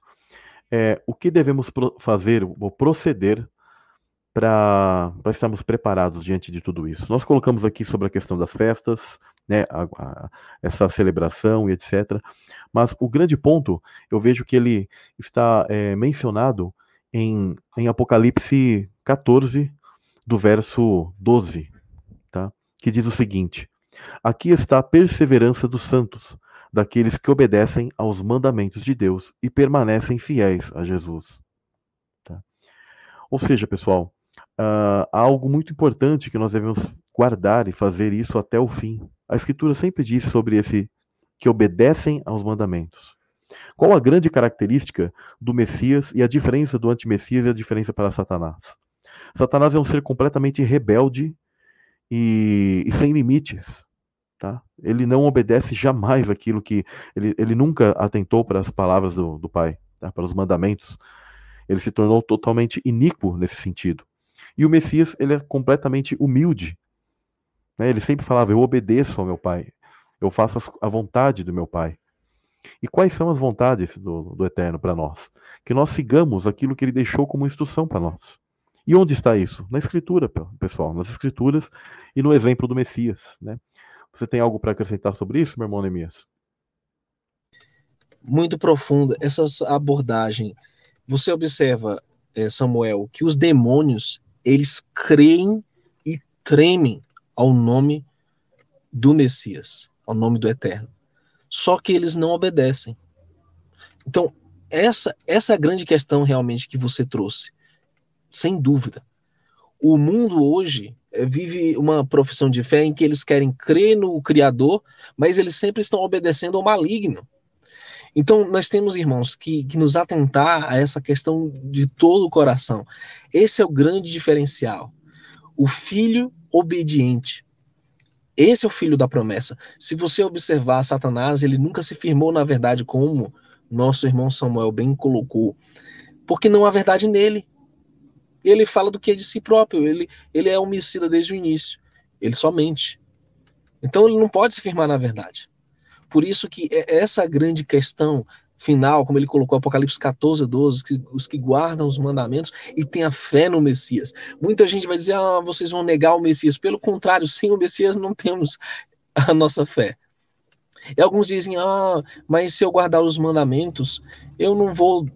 é, o que devemos fazer ou proceder para estarmos preparados diante de tudo isso. Nós colocamos aqui sobre a questão das festas, né, a, a, essa celebração e etc. Mas o grande ponto, eu vejo que ele está é, mencionado em, em Apocalipse 14, do verso 12, tá? que diz o seguinte: Aqui está a perseverança dos santos, daqueles que obedecem aos mandamentos de Deus e permanecem fiéis a Jesus. Tá? Ou seja, pessoal, uh, há algo muito importante que nós devemos guardar e fazer isso até o fim. A Escritura sempre diz sobre esse que obedecem aos mandamentos. Qual a grande característica do Messias e a diferença do anti-Messias e a diferença para Satanás? Satanás é um ser completamente rebelde e, e sem limites. Tá? Ele não obedece jamais aquilo que. Ele, ele nunca atentou para as palavras do, do Pai, tá? para os mandamentos. Ele se tornou totalmente iníquo nesse sentido. E o Messias, ele é completamente humilde. Né? Ele sempre falava: Eu obedeço ao meu Pai. Eu faço a vontade do meu Pai. E quais são as vontades do, do Eterno para nós? Que nós sigamos aquilo que ele deixou como instrução para nós. E onde está isso? Na Escritura, pessoal, nas Escrituras e no exemplo do Messias. Né? Você tem algo para acrescentar sobre isso, meu irmão Neemias? Muito profunda essa abordagem. Você observa, eh, Samuel, que os demônios eles creem e tremem ao nome do Messias, ao nome do Eterno. Só que eles não obedecem. Então, essa, essa é a grande questão realmente que você trouxe sem dúvida. O mundo hoje eh, vive uma profissão de fé em que eles querem crer no Criador, mas eles sempre estão obedecendo ao maligno. Então, nós temos, irmãos, que, que nos atentar a essa questão de todo o coração. Esse é o grande diferencial. O filho obediente. Esse é o filho da promessa. Se você observar Satanás, ele nunca se firmou na verdade, como nosso irmão Samuel bem colocou, porque não há verdade nele ele fala do que é de si próprio, ele, ele é homicida desde o início, ele só mente. Então ele não pode se firmar na verdade. Por isso que é essa grande questão final, como ele colocou Apocalipse 14, 12, que os que guardam os mandamentos e têm a fé no Messias. Muita gente vai dizer, ah, vocês vão negar o Messias. Pelo contrário, sem o Messias não temos a nossa fé. E alguns dizem, ah, mas se eu guardar os mandamentos, eu não vou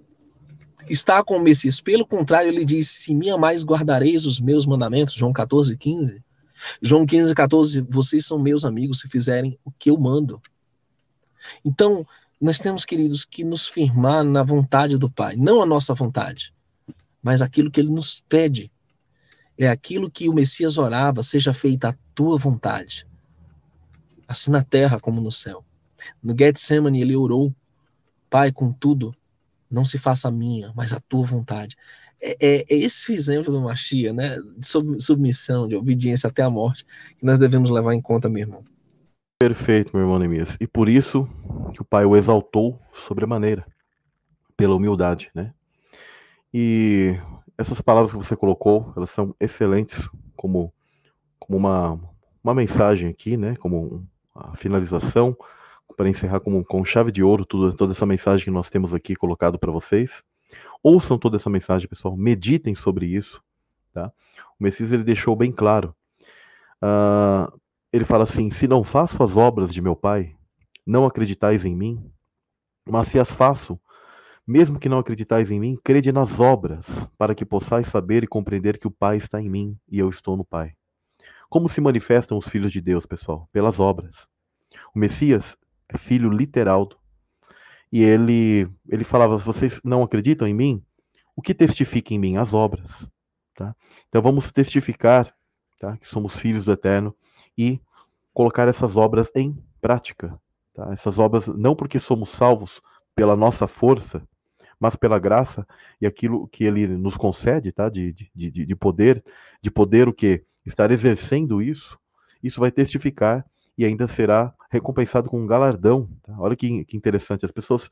está com o Messias. Pelo contrário, ele diz: Se me amais, guardareis os meus mandamentos. João 14, 15. João 15, 14. Vocês são meus amigos se fizerem o que eu mando. Então, nós temos, queridos, que nos firmar na vontade do Pai. Não a nossa vontade, mas aquilo que ele nos pede. É aquilo que o Messias orava: seja feita a tua vontade. Assim na terra como no céu. No Getsemane, ele orou: Pai, contudo, não se faça a minha, mas a tua vontade. É, é, é esse exemplo do Machia, né? De submissão, de obediência até a morte, que nós devemos levar em conta, meu irmão. Perfeito, meu irmão Neemias. E por isso que o Pai o exaltou sobremaneira, pela humildade, né? E essas palavras que você colocou, elas são excelentes como, como uma, uma mensagem aqui, né? Como a finalização para encerrar com, com chave de ouro tudo, toda essa mensagem que nós temos aqui colocado para vocês. Ouçam toda essa mensagem, pessoal. Meditem sobre isso. Tá? O Messias ele deixou bem claro. Uh, ele fala assim: Se não faço as obras de meu Pai, não acreditais em mim. Mas se as faço, mesmo que não acreditais em mim, crede nas obras, para que possais saber e compreender que o Pai está em mim e eu estou no Pai. Como se manifestam os filhos de Deus, pessoal? Pelas obras. O Messias filho literal. E ele, ele falava: vocês não acreditam em mim? O que testifica em mim? As obras. Tá? Então vamos testificar tá? que somos filhos do Eterno e colocar essas obras em prática. Tá? Essas obras, não porque somos salvos pela nossa força, mas pela graça e aquilo que ele nos concede, tá? De, de, de, de poder, de poder o que? Estar exercendo isso, isso vai testificar e ainda será recompensado com um galardão. Tá? Olha que, que, interessante. As pessoas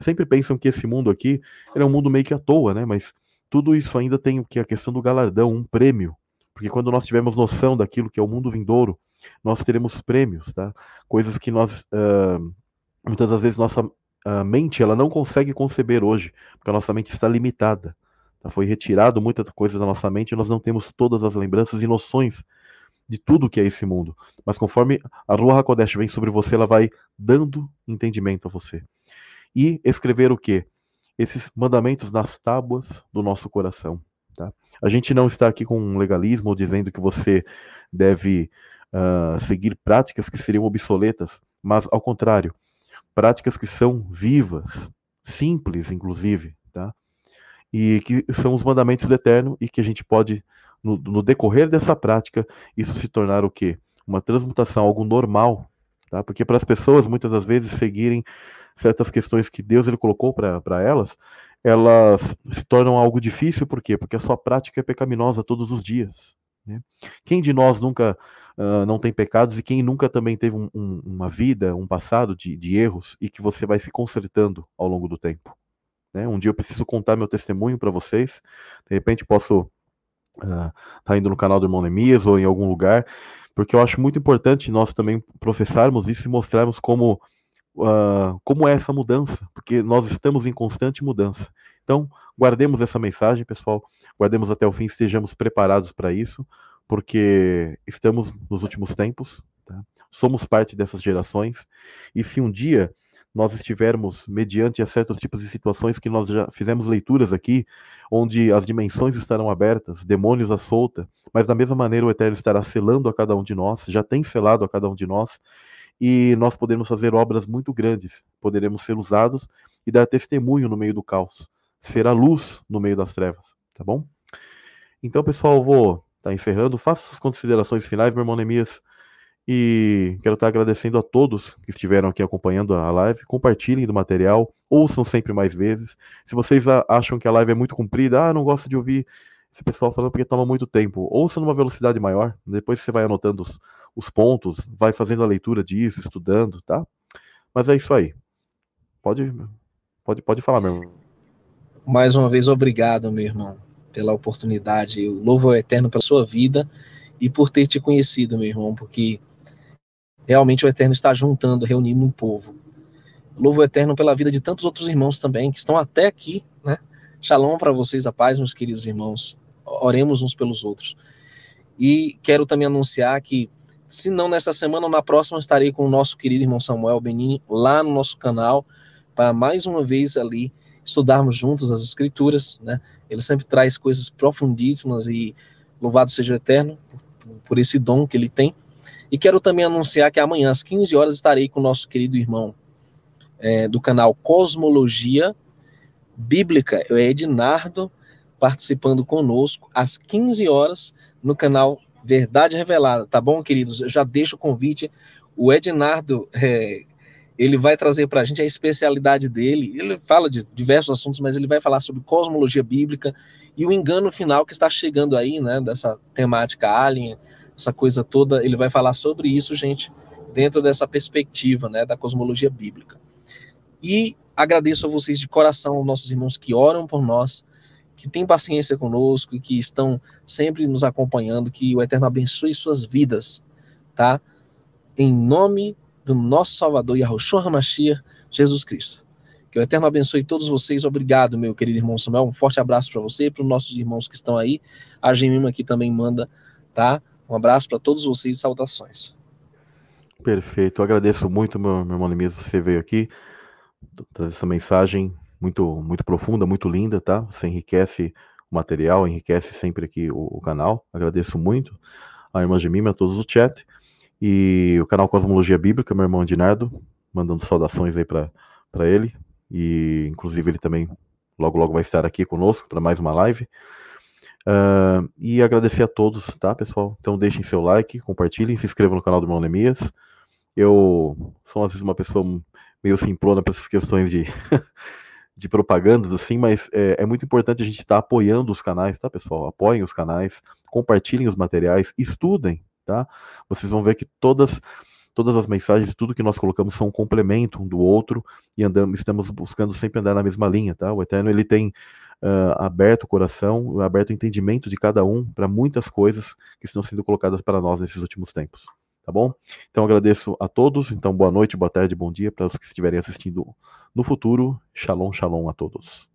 sempre pensam que esse mundo aqui é um mundo meio que à toa, né? Mas tudo isso ainda tem o que a questão do galardão, um prêmio. Porque quando nós tivermos noção daquilo que é o mundo vindouro, nós teremos prêmios, tá? Coisas que nós uh, muitas das vezes nossa uh, mente ela não consegue conceber hoje, porque a nossa mente está limitada. Tá? Foi retirado muita coisa da nossa mente nós não temos todas as lembranças e noções de tudo que é esse mundo. Mas conforme a Ruach HaKodesh vem sobre você, ela vai dando entendimento a você. E escrever o quê? Esses mandamentos nas tábuas do nosso coração. Tá? A gente não está aqui com um legalismo dizendo que você deve uh, seguir práticas que seriam obsoletas, mas ao contrário, práticas que são vivas, simples, inclusive, tá? E que são os mandamentos do Eterno e que a gente pode no, no decorrer dessa prática, isso se tornar o quê? Uma transmutação, algo normal. Tá? Porque para as pessoas, muitas das vezes, seguirem certas questões que Deus ele colocou para elas, elas se tornam algo difícil, por quê? Porque a sua prática é pecaminosa todos os dias. Né? Quem de nós nunca uh, não tem pecados e quem nunca também teve um, um, uma vida, um passado de, de, erros e que você vai se consertando ao longo do tempo? Né? Um dia eu preciso contar meu testemunho para vocês, de repente posso uh, tá indo no canal do irmão Nemias ou em algum lugar, porque eu acho muito importante nós também professarmos isso e mostrarmos como uh, como é essa mudança, porque nós estamos em constante mudança. Então, guardemos essa mensagem, pessoal, guardemos até o fim, estejamos preparados para isso, porque estamos nos últimos tempos, tá? somos parte dessas gerações, e se um dia nós estivermos mediante a certos tipos de situações que nós já fizemos leituras aqui, onde as dimensões estarão abertas, demônios à solta, mas da mesma maneira o Eterno estará selando a cada um de nós, já tem selado a cada um de nós, e nós podemos fazer obras muito grandes, poderemos ser usados e dar testemunho no meio do caos, ser a luz no meio das trevas, tá bom? Então, pessoal, eu vou estar tá encerrando, faça as considerações finais, meu irmão Nemias. E quero estar agradecendo a todos que estiveram aqui acompanhando a live. Compartilhem do material, ouçam sempre mais vezes. Se vocês acham que a live é muito comprida, ah, não gosto de ouvir esse pessoal falando porque toma muito tempo, ouça numa velocidade maior. Depois você vai anotando os, os pontos, vai fazendo a leitura disso, estudando, tá? Mas é isso aí. Pode, pode, pode falar, meu irmão. Mais uma vez, obrigado, meu irmão, pela oportunidade. Eu louvo ao Eterno pela sua vida e por ter te conhecido, meu irmão, porque realmente o Eterno está juntando, reunindo um povo. Louvo o Eterno pela vida de tantos outros irmãos também, que estão até aqui, né? Shalom para vocês, a paz, meus queridos irmãos. Oremos uns pelos outros. E quero também anunciar que, se não nesta semana ou na próxima, estarei com o nosso querido irmão Samuel Benini lá no nosso canal, para mais uma vez ali estudarmos juntos as Escrituras, né? Ele sempre traz coisas profundíssimas e louvado seja o Eterno por esse dom que ele tem. E quero também anunciar que amanhã, às 15 horas, estarei com o nosso querido irmão é, do canal Cosmologia Bíblica, o Ednardo, participando conosco às 15 horas no canal Verdade Revelada, tá bom, queridos? Eu já deixo o convite. O Ednardo, é, ele vai trazer para a gente a especialidade dele. Ele fala de diversos assuntos, mas ele vai falar sobre cosmologia bíblica e o engano final que está chegando aí, né, dessa temática alien, essa coisa toda. Ele vai falar sobre isso, gente, dentro dessa perspectiva, né, da cosmologia bíblica. E agradeço a vocês de coração, aos nossos irmãos que oram por nós, que têm paciência conosco e que estão sempre nos acompanhando, que o Eterno abençoe suas vidas, tá? Em nome do nosso Salvador Yahushua HaMashiach, Jesus Cristo. Que o Eterno abençoe todos vocês. Obrigado, meu querido irmão Samuel. Um forte abraço para você e para os nossos irmãos que estão aí. A Gemima aqui também manda, tá? Um abraço para todos vocês e saudações. Perfeito. Eu agradeço muito, meu, meu irmão Lemias, você veio aqui trazer essa mensagem muito, muito profunda, muito linda, tá? Você enriquece o material, enriquece sempre aqui o, o canal. Agradeço muito a irmã Gemima, a todos do chat. E o canal Cosmologia Bíblica, meu irmão Dinardo, mandando saudações aí para ele. E inclusive ele também logo logo vai estar aqui conosco para mais uma live. Uh, e agradecer a todos, tá, pessoal? Então deixem seu like, compartilhem, se inscrevam no canal do irmão Nemias. Eu sou às vezes uma pessoa meio simplona para essas questões de, *laughs* de propagandas, assim, mas é, é, muito importante a gente estar tá apoiando os canais, tá, pessoal? Apoiem os canais, compartilhem os materiais, estudem, tá? Vocês vão ver que todas todas as mensagens, tudo que nós colocamos são um complemento um do outro e andamos, estamos buscando sempre andar na mesma linha, tá? O Eterno ele tem uh, aberto o coração, aberto o entendimento de cada um para muitas coisas que estão sendo colocadas para nós nesses últimos tempos, tá bom? Então agradeço a todos, então boa noite, boa tarde, bom dia para os que estiverem assistindo no futuro. Shalom, shalom a todos.